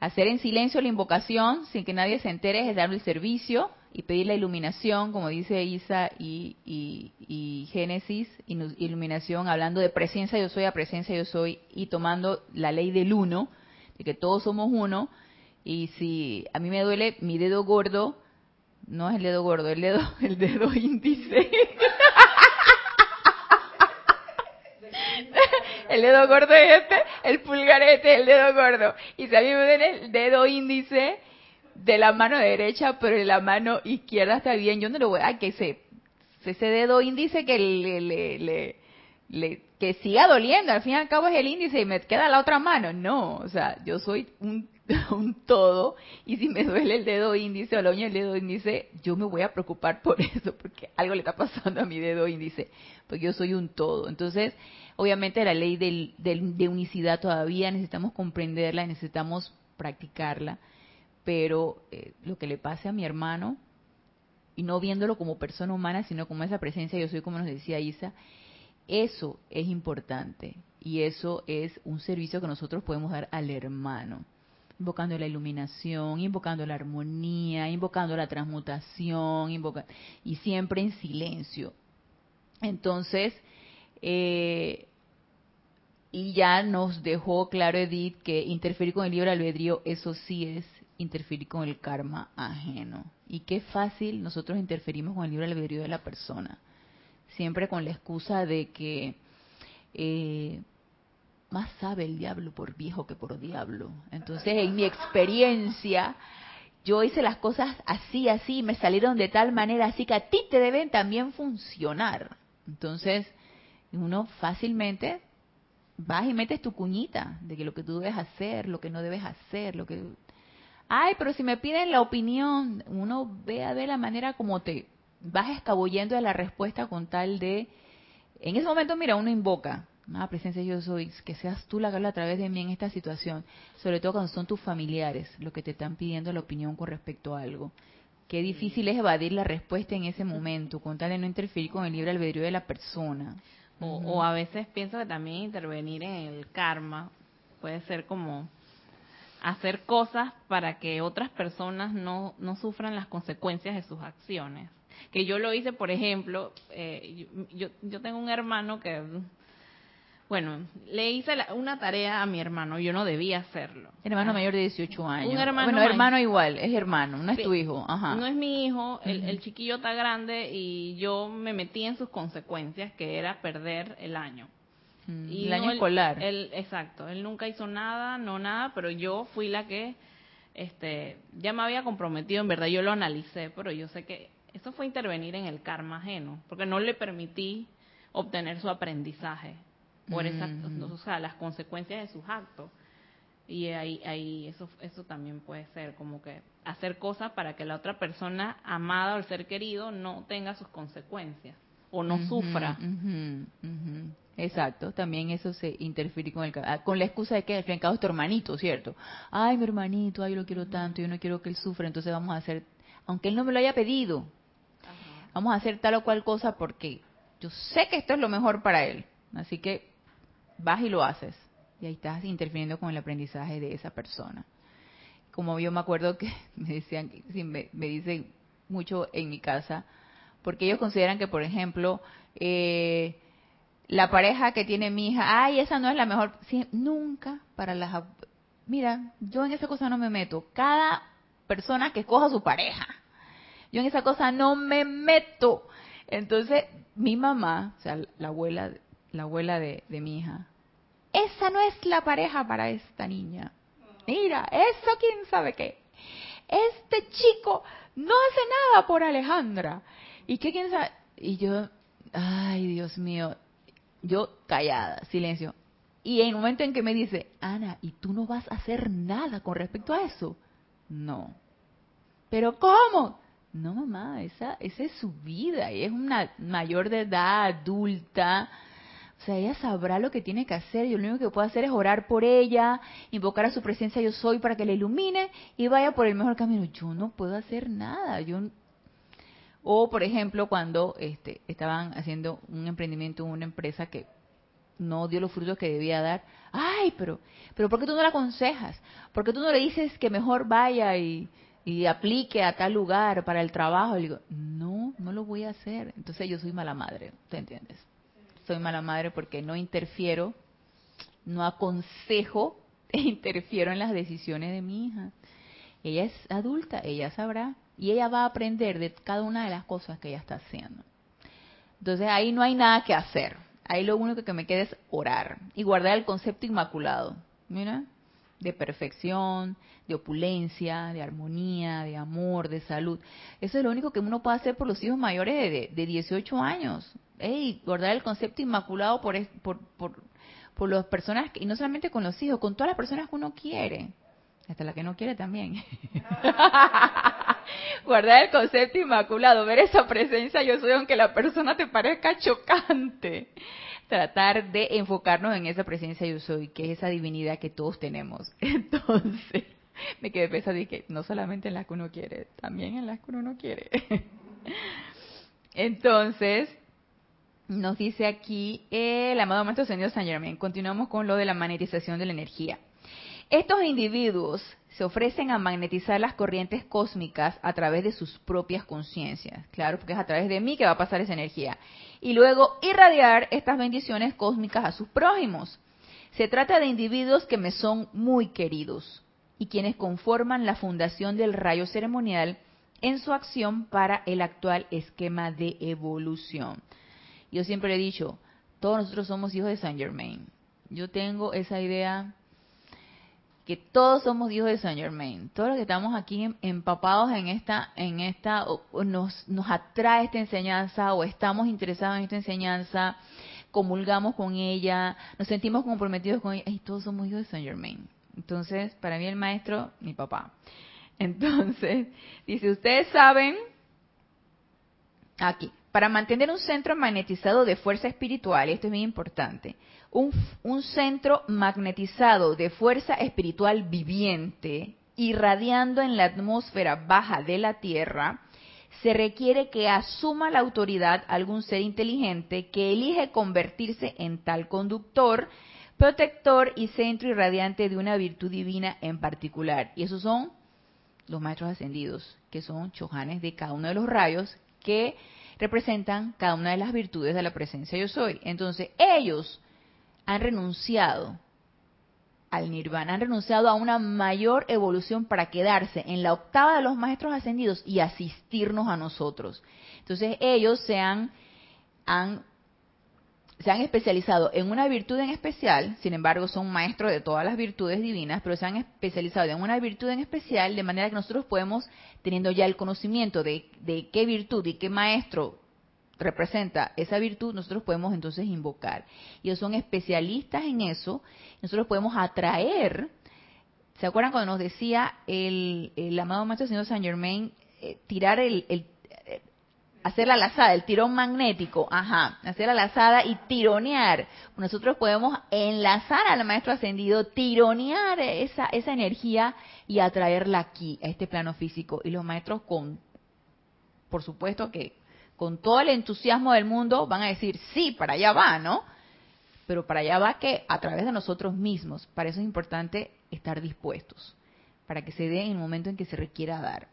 Hacer en silencio la invocación sin que nadie se entere es darle el servicio y pedir la iluminación, como dice Isa y, y Génesis, iluminación hablando de presencia yo soy a presencia yo soy y tomando la ley del uno, que todos somos uno. Y si a mí me duele mi dedo gordo, no es el dedo gordo, el dedo, el dedo índice. el dedo gordo es este, el pulgar este, el dedo gordo. Y si a mí me ven el dedo índice de la mano derecha, pero de la mano izquierda está bien, yo no lo voy a que se, ese dedo índice que le, le, le, que siga doliendo, al fin y al cabo es el índice y me queda la otra mano. No, o sea, yo soy un, todo y si me duele el dedo índice o la uña del dedo índice, yo me voy a preocupar por eso, porque algo le está pasando a mi dedo índice, porque yo soy un todo. Entonces, Obviamente la ley de unicidad todavía necesitamos comprenderla, necesitamos practicarla, pero eh, lo que le pase a mi hermano, y no viéndolo como persona humana, sino como esa presencia, yo soy como nos decía Isa, eso es importante y eso es un servicio que nosotros podemos dar al hermano, invocando la iluminación, invocando la armonía, invocando la transmutación, y siempre en silencio. Entonces, eh, y ya nos dejó claro Edith que interferir con el libre albedrío, eso sí es interferir con el karma ajeno. Y qué fácil nosotros interferimos con el libre albedrío de la persona. Siempre con la excusa de que eh, más sabe el diablo por viejo que por diablo. Entonces, en mi experiencia, yo hice las cosas así, así, me salieron de tal manera, así que a ti te deben también funcionar. Entonces, uno fácilmente vas y metes tu cuñita de que lo que tú debes hacer, lo que no debes hacer, lo que... Ay, pero si me piden la opinión, uno ve a ver la manera como te vas escabullendo de la respuesta con tal de, en ese momento, mira, uno invoca, ah, presencia yo soy, que seas tú la que habla a través de mí en esta situación, sobre todo cuando son tus familiares los que te están pidiendo la opinión con respecto a algo. Qué difícil es evadir la respuesta en ese momento, con tal de no interferir con el libre albedrío de la persona. O, o a veces pienso que también intervenir en el karma puede ser como hacer cosas para que otras personas no, no sufran las consecuencias de sus acciones. Que yo lo hice, por ejemplo, eh, yo, yo tengo un hermano que bueno, le hice una tarea a mi hermano, yo no debía hacerlo. Hermano ah. mayor de 18 años. Un hermano bueno, hermano igual, es hermano, no es tu hijo. Ajá. No es mi hijo, el, chiquillo está grande y yo me metí en sus consecuencias, que era perder el año. Mm, y el año escolar. Él, exacto, él nunca hizo nada, no nada, pero yo fui la que este ya me había comprometido, en verdad yo lo analicé, pero yo sé que eso fue intervenir en el karma ajeno, porque no le permití obtener su aprendizaje por esas, o sea, las consecuencias de sus actos. Y ahí, ahí eso, eso también puede ser como que hacer cosas para que la otra persona amada o el ser querido no tenga sus consecuencias o no sufra. Exacto, también eso se interfiere con el ah, con la excusa de que al fin es tu hermanito, ¿cierto? Ay, mi hermanito, ay, yo lo quiero tanto, yo no quiero que él sufra, entonces vamos a hacer, aunque él no me lo haya pedido, vamos a hacer tal o cual cosa porque yo sé que esto es lo mejor para él. Así que vas y lo haces. Y ahí estás interfiriendo con el aprendizaje de esa persona. Como yo me acuerdo que me decían, me, me dicen mucho en mi casa, porque ellos consideran que, por ejemplo, eh, la pareja que tiene mi hija, ay, esa no es la mejor. nunca para las... Mira, yo en esa cosa no me meto. Cada persona que escoja su pareja. Yo en esa cosa no me meto. Entonces, mi mamá, o sea, la abuela, la abuela de mi hija, esa no es la pareja para esta niña. Mira, eso quién sabe qué. Este chico no hace nada por Alejandra. ¿Y qué quién sabe? Y yo, ay Dios mío, yo callada, silencio. Y en el momento en que me dice, Ana, ¿y tú no vas a hacer nada con respecto a eso? No. ¿Pero cómo? No, mamá, esa, esa es su vida. Y es una mayor de edad, adulta o sea, ella sabrá lo que tiene que hacer. Yo lo único que puedo hacer es orar por ella, invocar a su presencia yo soy para que la ilumine y vaya por el mejor camino. Yo no puedo hacer nada. Yo o por ejemplo, cuando este, estaban haciendo un emprendimiento en una empresa que no dio los frutos que debía dar. Ay, pero, pero ¿por qué tú no la aconsejas? ¿Por qué tú no le dices que mejor vaya y, y aplique a tal lugar para el trabajo? Y digo, no, no lo voy a hacer. Entonces yo soy mala madre, ¿te entiendes? soy mala madre porque no interfiero, no aconsejo e interfiero en las decisiones de mi hija. Ella es adulta, ella sabrá y ella va a aprender de cada una de las cosas que ella está haciendo. Entonces ahí no hay nada que hacer. Ahí lo único que me queda es orar y guardar el concepto inmaculado. Mira, de perfección, de opulencia, de armonía, de amor, de salud. Eso es lo único que uno puede hacer por los hijos mayores de, de 18 años hey, guardar el concepto inmaculado por, por, por, las personas, y no solamente con los hijos, con todas las personas que uno quiere, hasta la que no quiere también. guardar el concepto inmaculado, ver esa presencia yo soy, aunque la persona te parezca chocante. Tratar de enfocarnos en esa presencia yo soy, que es esa divinidad que todos tenemos. Entonces, me quedé pensando y que no solamente en las que uno quiere, también en las que uno no quiere. Entonces, nos dice aquí el amado Maestro Señor San Germain. Continuamos con lo de la magnetización de la energía. Estos individuos se ofrecen a magnetizar las corrientes cósmicas a través de sus propias conciencias. Claro, porque es a través de mí que va a pasar esa energía. Y luego irradiar estas bendiciones cósmicas a sus prójimos. Se trata de individuos que me son muy queridos y quienes conforman la fundación del rayo ceremonial en su acción para el actual esquema de evolución. Yo siempre he dicho, todos nosotros somos hijos de Saint Germain. Yo tengo esa idea que todos somos hijos de Saint Germain. Todos los que estamos aquí em, empapados en esta, en esta, nos, nos atrae esta enseñanza o estamos interesados en esta enseñanza, comulgamos con ella, nos sentimos comprometidos con ella, y todos somos hijos de Saint Germain. Entonces, para mí el maestro, mi papá. Entonces, dice, ustedes saben aquí, para mantener un centro magnetizado de fuerza espiritual, esto es muy importante, un, un centro magnetizado de fuerza espiritual viviente, irradiando en la atmósfera baja de la Tierra, se requiere que asuma la autoridad algún ser inteligente que elige convertirse en tal conductor, protector y centro irradiante de una virtud divina en particular. Y esos son los maestros ascendidos, que son chojanes de cada uno de los rayos que representan cada una de las virtudes de la presencia yo soy. Entonces, ellos han renunciado al nirvana, han renunciado a una mayor evolución para quedarse en la octava de los maestros ascendidos y asistirnos a nosotros. Entonces, ellos se han, han se han especializado en una virtud en especial, sin embargo son maestros de todas las virtudes divinas, pero se han especializado en una virtud en especial, de manera que nosotros podemos, teniendo ya el conocimiento de, de qué virtud y qué maestro representa esa virtud, nosotros podemos entonces invocar. Ellos son especialistas en eso, nosotros podemos atraer, ¿se acuerdan cuando nos decía el, amado Maestro Señor Saint Germain, eh, tirar el, el hacer la lazada, el tirón magnético, ajá, hacer la lazada y tironear. Nosotros podemos enlazar al maestro ascendido, tironear esa, esa energía y atraerla aquí, a este plano físico. Y los maestros con, por supuesto que con todo el entusiasmo del mundo van a decir, sí, para allá va, ¿no? Pero para allá va que a través de nosotros mismos. Para eso es importante estar dispuestos, para que se dé en el momento en que se requiera dar.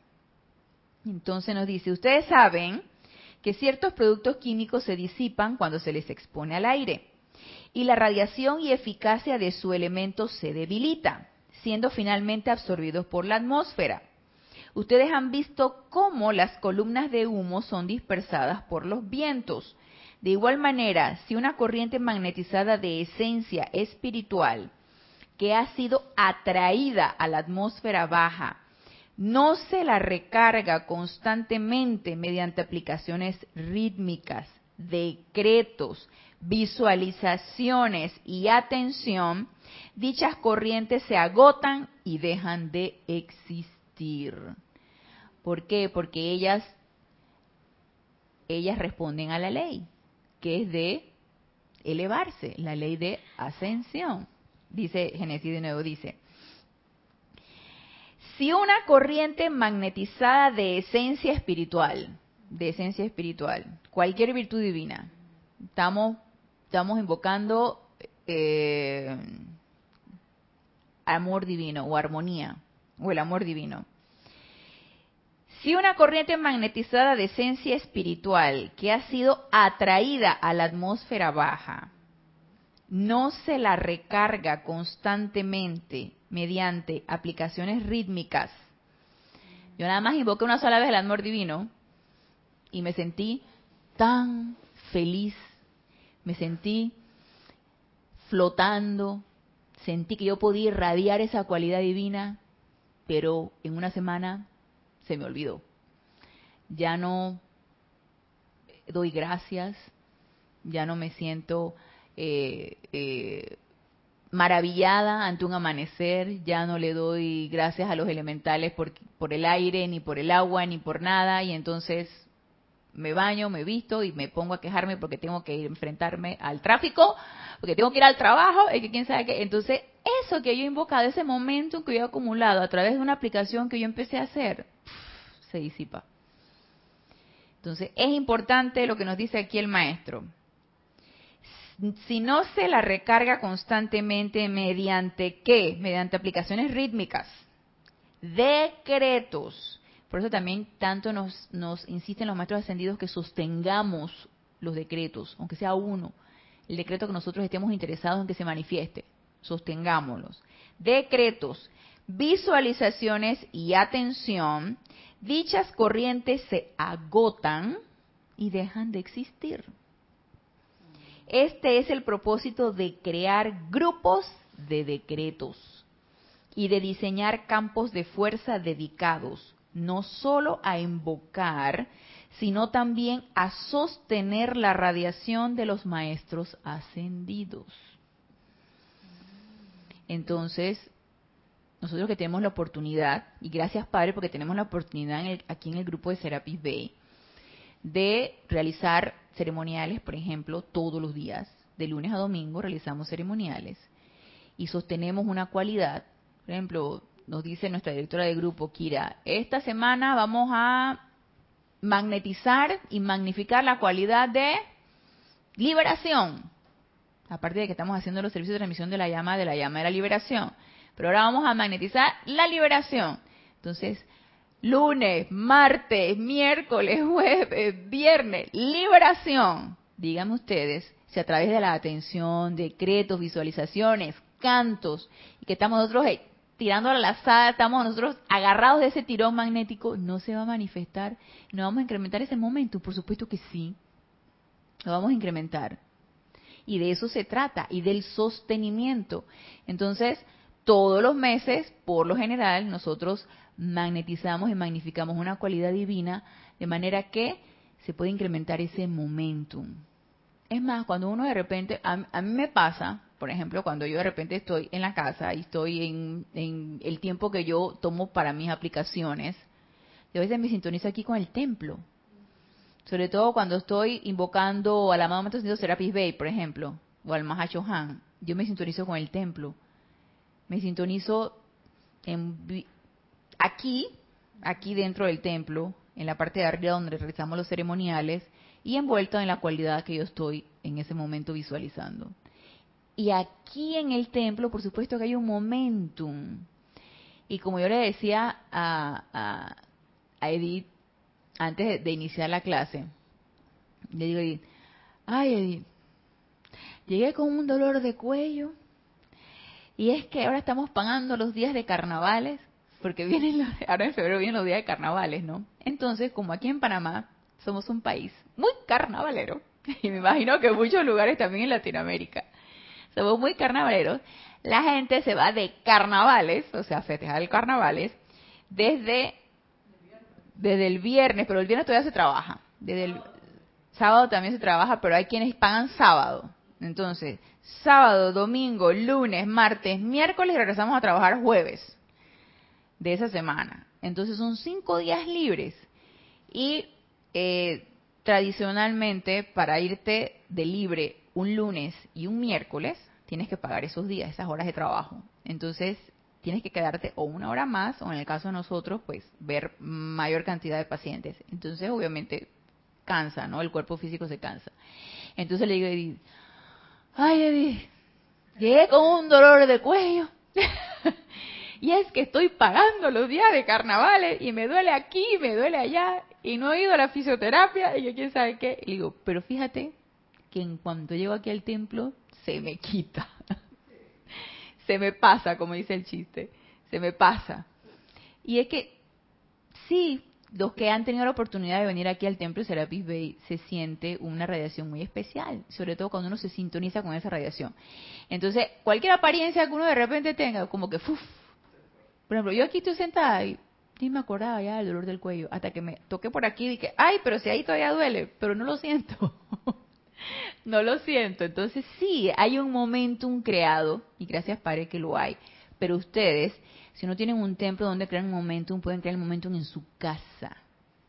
Entonces nos dice, ustedes saben que ciertos productos químicos se disipan cuando se les expone al aire y la radiación y eficacia de su elemento se debilita, siendo finalmente absorbidos por la atmósfera. Ustedes han visto cómo las columnas de humo son dispersadas por los vientos. De igual manera, si una corriente magnetizada de esencia espiritual que ha sido atraída a la atmósfera baja no se la recarga constantemente mediante aplicaciones rítmicas, decretos, visualizaciones y atención, dichas corrientes se agotan y dejan de existir. ¿Por qué? Porque ellas ellas responden a la ley, que es de elevarse, la ley de ascensión. Dice Génesis de nuevo dice, si una corriente magnetizada de esencia espiritual, de esencia espiritual, cualquier virtud divina, estamos, estamos invocando eh, amor divino o armonía o el amor divino. Si una corriente magnetizada de esencia espiritual que ha sido atraída a la atmósfera baja, no se la recarga constantemente mediante aplicaciones rítmicas. Yo nada más invoqué una sola vez el amor divino y me sentí tan feliz, me sentí flotando, sentí que yo podía irradiar esa cualidad divina, pero en una semana se me olvidó. Ya no doy gracias, ya no me siento eh, eh, maravillada ante un amanecer, ya no le doy gracias a los elementales por, el aire, ni por el agua, ni por nada, y entonces me baño, me visto y me pongo a quejarme porque tengo que enfrentarme al tráfico, porque tengo que ir al trabajo, y que quién sabe qué. Entonces, eso que yo he invocado, ese momento que yo he acumulado a través de una aplicación que yo empecé a hacer, se disipa. Entonces, es importante lo que nos dice aquí el maestro si no se la recarga constantemente mediante qué? Mediante aplicaciones rítmicas, decretos. Por eso también tanto nos, nos insisten los maestros ascendidos que sostengamos los decretos, aunque sea uno, el decreto que nosotros estemos interesados en que se manifieste, sostengámoslos. Decretos, visualizaciones y atención, dichas corrientes se agotan y dejan de existir. Este es el propósito de crear grupos de decretos y de diseñar campos de fuerza dedicados, no solo a invocar, sino también a sostener la radiación de los maestros ascendidos. Entonces, nosotros que tenemos la oportunidad, y gracias Padre porque tenemos la oportunidad aquí en el grupo de Serapis Bay, de realizar ceremoniales, por ejemplo, todos los días, de lunes a domingo realizamos ceremoniales y sostenemos una cualidad. Por ejemplo, nos dice nuestra directora de grupo, Kira, esta semana vamos a magnetizar y magnificar la cualidad de liberación. Aparte de que estamos haciendo los servicios de transmisión de la llama, de la llama de la liberación. Pero ahora vamos a magnetizar la liberación. Entonces, lunes, martes, miércoles, jueves, viernes, liberación. Díganme ustedes si a través de la atención, decretos, visualizaciones, cantos, y que estamos nosotros eh, tirando la lazada, estamos nosotros agarrados de ese tirón magnético, no se va a manifestar, no vamos a incrementar ese momento, por supuesto que sí, lo vamos a incrementar. Y de eso se trata, y del sostenimiento. Entonces, todos los meses, por lo general, nosotros magnetizamos y magnificamos una cualidad divina de manera que se puede incrementar ese momentum. Es más, cuando uno de repente, a, mí me pasa, por ejemplo, cuando yo de repente estoy en la casa y estoy en, el tiempo que yo tomo para mis aplicaciones, yo a veces me sintonizo aquí con el templo. Sobre todo cuando estoy invocando al amado Maestro Serapis Bay, por ejemplo, o al Mahashohan, yo me sintonizo con el templo. Me sintonizo en, aquí, aquí dentro del templo, en la parte de arriba donde realizamos los ceremoniales, y envuelto en la cualidad que yo estoy en ese momento visualizando. Y aquí en el templo, por supuesto que hay un momentum. Y como yo le decía a, a, Edith antes de, iniciar la clase, le digo a Edith, ay Edith, llegué con un dolor de cuello y es que ahora estamos pagando los días de carnavales, porque vienen ahora en febrero vienen los días de carnavales, ¿no? Entonces, como aquí en Panamá somos un país muy carnavalero, y me imagino que muchos lugares también en Latinoamérica, somos muy carnavaleros, la gente se va de carnavales, o sea, festejar el carnavales, desde, desde el viernes, pero el viernes todavía se trabaja, desde el sábado también se trabaja, pero hay quienes pagan sábado. Entonces, sábado, domingo, lunes, martes, miércoles y regresamos a trabajar jueves de esa semana. Entonces son cinco días libres. Y eh, tradicionalmente para irte de libre un lunes y un miércoles, tienes que pagar esos días, esas horas de trabajo. Entonces, tienes que quedarte o una hora más, o en el caso de nosotros, pues ver mayor cantidad de pacientes. Entonces, obviamente, cansa, ¿no? El cuerpo físico se cansa. Entonces le digo ay Edith, llegué con un dolor de cuello. y es que estoy pagando los días de carnavales y me duele aquí, me duele allá y no he ido a la fisioterapia y yo quién sabe qué. Y digo, pero fíjate que en cuanto llego aquí al templo, se me quita. se me pasa, como dice el chiste. Se me pasa. Y es que, sí, los que han tenido la oportunidad de venir aquí al templo Serapis Bay se siente una radiación muy especial, sobre todo cuando uno se sintoniza con esa radiación. Entonces, cualquier apariencia que uno de repente tenga, como que, uf, por ejemplo, yo aquí estoy sentada y ni me acordaba ya del dolor del cuello, hasta que me toqué por aquí y dije, ay, pero si ahí todavía duele, pero no lo siento. no lo siento. Entonces sí, hay un momentum creado, y gracias Padre que lo hay. Pero ustedes, si no tienen un templo donde crean un momentum, pueden crear el momentum en su casa,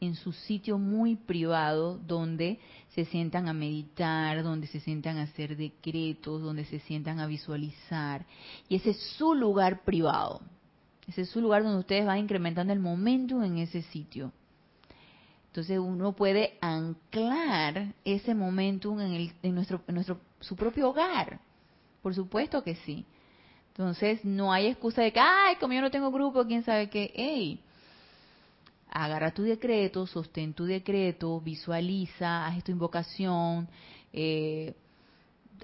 en su sitio muy privado, donde se sientan a meditar, donde se sientan a hacer decretos, donde se sientan a visualizar. Y ese es su lugar privado. Ese es su lugar donde ustedes van incrementando el momento en ese sitio. Entonces uno puede anclar ese momentum en, en, nuestro, en nuestro, su propio hogar. Por supuesto que sí. Entonces no hay excusa de que, ay, como yo no tengo grupo, quién sabe qué. Ey, agarra tu decreto, sostén tu decreto, visualiza, haz tu invocación. Eh,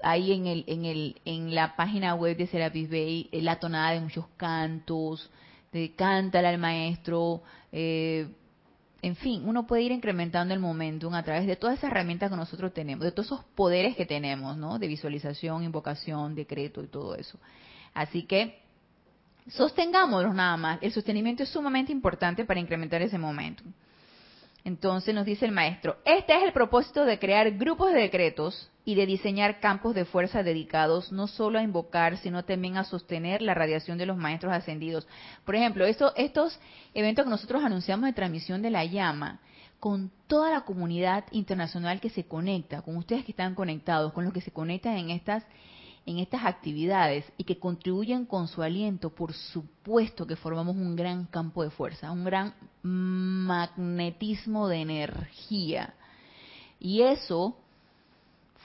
ahí en, el, en, el, en la página web de Serapis Bay, eh, la tonada de muchos cantos, de cántale al maestro, eh, en fin, uno puede ir incrementando el momentum a través de todas esas herramientas que nosotros tenemos, de todos esos poderes que tenemos, ¿no? De visualización, invocación, decreto y todo eso. Así que sostengámoslo nada más. El sostenimiento es sumamente importante para incrementar ese momentum. Entonces nos dice el maestro, este es el propósito de crear grupos de decretos y de diseñar campos de fuerza dedicados no solo a invocar, sino también a sostener la radiación de los maestros ascendidos. Por ejemplo, estos eventos que nosotros anunciamos de transmisión de la llama, con toda la comunidad internacional que se conecta, con ustedes que están conectados, con los que se conectan en estas en estas actividades y que contribuyen con su aliento, por supuesto que formamos un gran campo de fuerza, un gran magnetismo de energía. Y eso,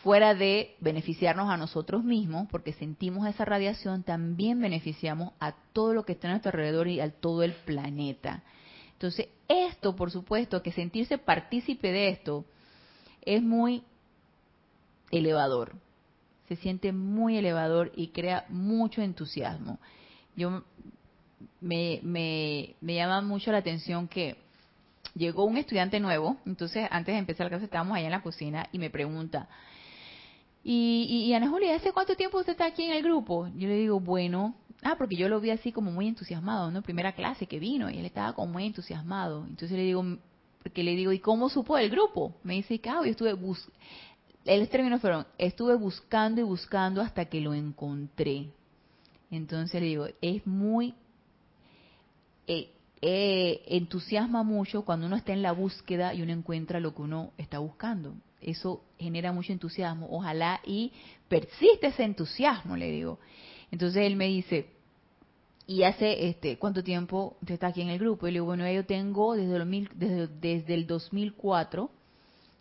fuera de beneficiarnos a nosotros mismos, porque sentimos esa radiación, también beneficiamos a todo lo que está a nuestro alrededor y a todo el planeta. Entonces, esto, por supuesto, que sentirse partícipe de esto es muy elevador se siente muy elevador y crea mucho entusiasmo. Yo me, me, llama mucho la atención que llegó un estudiante nuevo, entonces antes de empezar la clase estábamos allá en la cocina y me pregunta, y, y, Ana Julia, ¿hace cuánto tiempo usted está aquí en el grupo? Yo le digo, bueno, ah, porque yo lo vi así como muy entusiasmado, ¿no? Primera clase que vino y él estaba como muy entusiasmado. Entonces le digo, porque le digo, ¿y cómo supo el grupo? Me dice, ah, yo estuve bus el términos fueron, estuve buscando y buscando hasta que lo encontré. Entonces le digo, es muy, eh, eh, entusiasma mucho cuando uno está en la búsqueda y uno encuentra lo que uno está buscando. Eso genera mucho entusiasmo. Ojalá y persiste ese entusiasmo, le digo. Entonces él me dice, ¿y hace este cuánto tiempo usted está aquí en el grupo? Y le digo, bueno, yo tengo desde, el, desde, desde el 2004,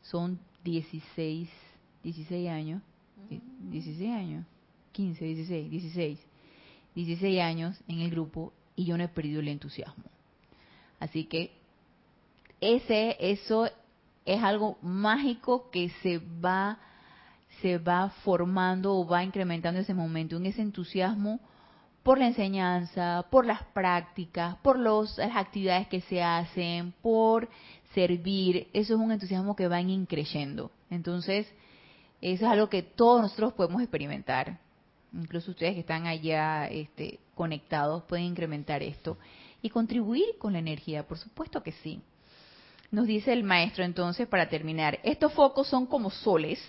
son 16 16 años, 16 años, 15, 16, 16, 16 años en el grupo y yo no he perdido el entusiasmo. Así que ese, eso es algo mágico que se va, se va formando o va incrementando ese momento, en ese entusiasmo por la enseñanza, por las prácticas, por los, las actividades que se hacen, por servir. Eso es un entusiasmo que va increyendo. Entonces, eso es algo que todos nosotros podemos experimentar. Incluso ustedes que están allá este, conectados pueden incrementar esto y contribuir con la energía, por supuesto que sí. Nos dice el maestro entonces para terminar, estos focos son como soles,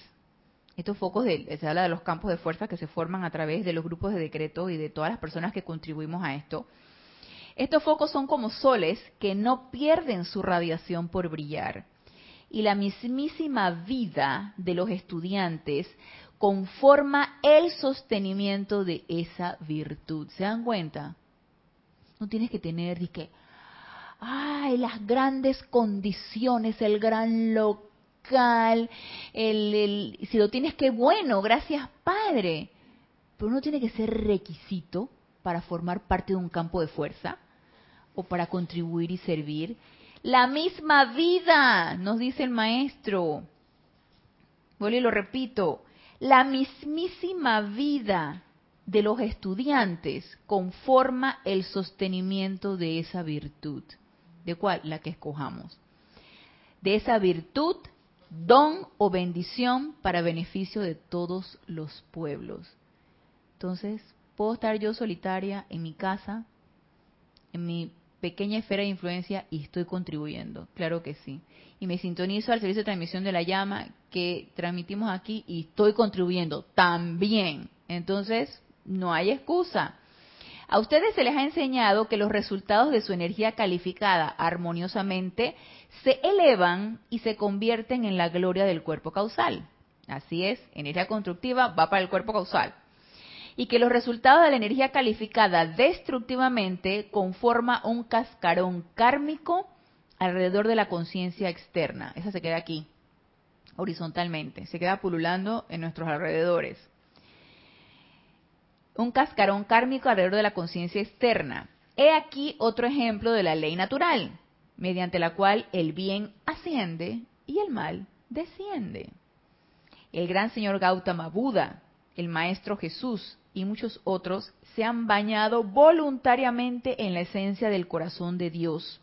estos focos de, se habla de los campos de fuerza que se forman a través de los grupos de decreto y de todas las personas que contribuimos a esto. Estos focos son como soles que no pierden su radiación por brillar y la mismísima vida de los estudiantes conforma el sostenimiento de esa virtud. ¿Se dan cuenta? No tienes que tener que, ay, las grandes condiciones, el gran local, el, si lo tienes que bueno, gracias Padre. Pero no tiene que ser requisito para formar parte de un campo de fuerza o para contribuir y servir. La misma vida, nos dice el maestro. Vuelvo y lo repito. La mismísima vida de los estudiantes conforma el sostenimiento de esa virtud. ¿De cuál? La que escojamos. De esa virtud, don o bendición para beneficio de todos los pueblos. Entonces, puedo estar yo solitaria en mi casa, en mi pequeña esfera de influencia y estoy contribuyendo, claro que sí. Y me sintonizo al servicio de transmisión de la llama que transmitimos aquí y estoy contribuyendo también. Entonces, no hay excusa. A ustedes se les ha enseñado que los resultados de su energía calificada armoniosamente se elevan y se convierten en la gloria del cuerpo causal. Así es, energía constructiva va para el cuerpo causal y que los resultados de la energía calificada destructivamente conforma un cascarón kármico alrededor de la conciencia externa. Esa se queda aquí, horizontalmente, se queda pululando en nuestros alrededores. Un cascarón kármico alrededor de la conciencia externa. He aquí otro ejemplo de la ley natural, mediante la cual el bien asciende y el mal desciende. El gran señor Gautama Buda, el maestro Jesús, y muchos otros se han bañado voluntariamente en la esencia del corazón de Dios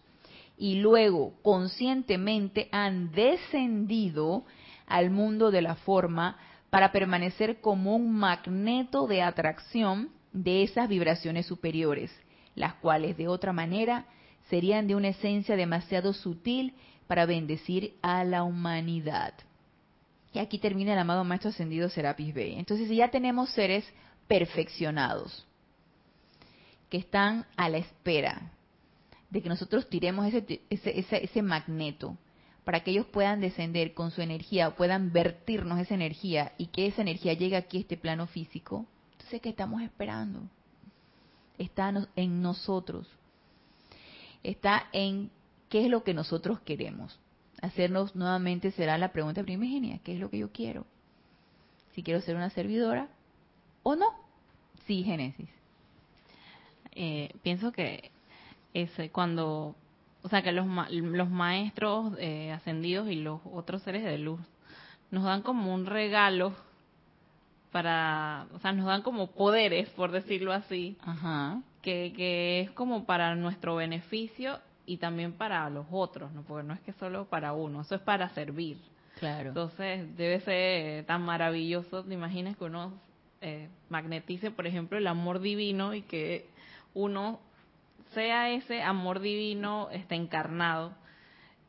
y luego conscientemente han descendido al mundo de la forma para permanecer como un magneto de atracción de esas vibraciones superiores, las cuales de otra manera serían de una esencia demasiado sutil para bendecir a la humanidad. Y aquí termina el amado Maestro Ascendido Serapis Bey. Entonces, si ya tenemos seres perfeccionados, que están a la espera de que nosotros tiremos ese, ese, ese, magneto para que ellos puedan descender con su energía, puedan vertirnos esa energía y que esa energía llegue aquí a este plano físico, entonces ¿qué estamos esperando? Está en nosotros. Está en qué es lo que nosotros queremos. Hacernos nuevamente será la pregunta primigenia, ¿qué es lo que yo quiero? Si quiero ser una servidora o no. Sí, Génesis. Eh, pienso que ese cuando o sea que los, los maestros eh, ascendidos y los otros seres de luz nos dan como un regalo para, o sea, nos dan como poderes, por decirlo así, Que, que es como para nuestro beneficio y también para los otros, ¿no? Porque no es que solo para uno, eso es para servir. Claro. Entonces debe ser tan maravilloso, te imaginas que uno eh, magnetice, por ejemplo, el amor divino y que uno sea ese amor divino está encarnado,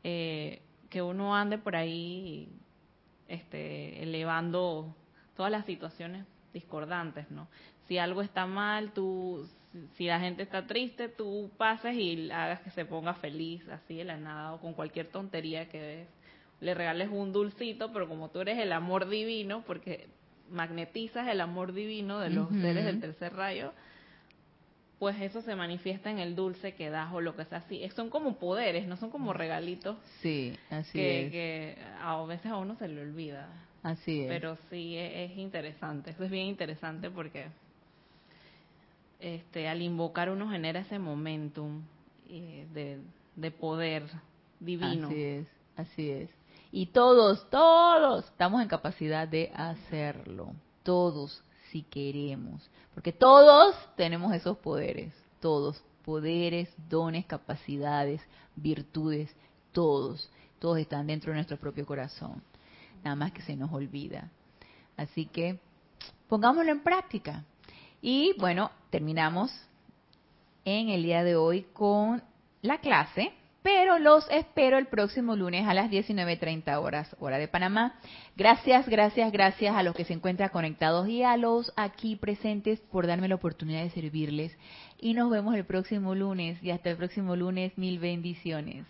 eh, que uno ande por ahí este, elevando todas las situaciones discordantes, ¿no? Si algo está mal, tú, si la gente está triste, tú pases y hagas que se ponga feliz, así de la nada, o con cualquier tontería que ves. Le regales un dulcito, pero como tú eres el amor divino, porque magnetizas el amor divino de los seres del tercer rayo, pues eso se manifiesta en el dulce que das o lo que sea así. Son como poderes, no son como regalitos. Sí, así que, es. Que a veces a uno se le olvida. Así es. Pero sí e, es, interesante, eso es bien interesante porque este al invocar uno genera ese momentum eh, de, de poder divino. Así es, así es. Y todos, todos estamos en capacidad de hacerlo. Todos si queremos, porque todos tenemos esos poderes, todos, poderes, dones, capacidades, virtudes, todos, todos están dentro de nuestro propio corazón, nada más que se nos olvida. Así que pongámoslo en práctica. Y bueno, terminamos en el día de hoy con la clase pero los espero el próximo lunes a las 19.30 horas, hora de Panamá. Gracias, gracias, gracias a los que se encuentran conectados y a los aquí presentes por darme la oportunidad de servirles. Y nos vemos el próximo lunes y hasta el próximo lunes, mil bendiciones.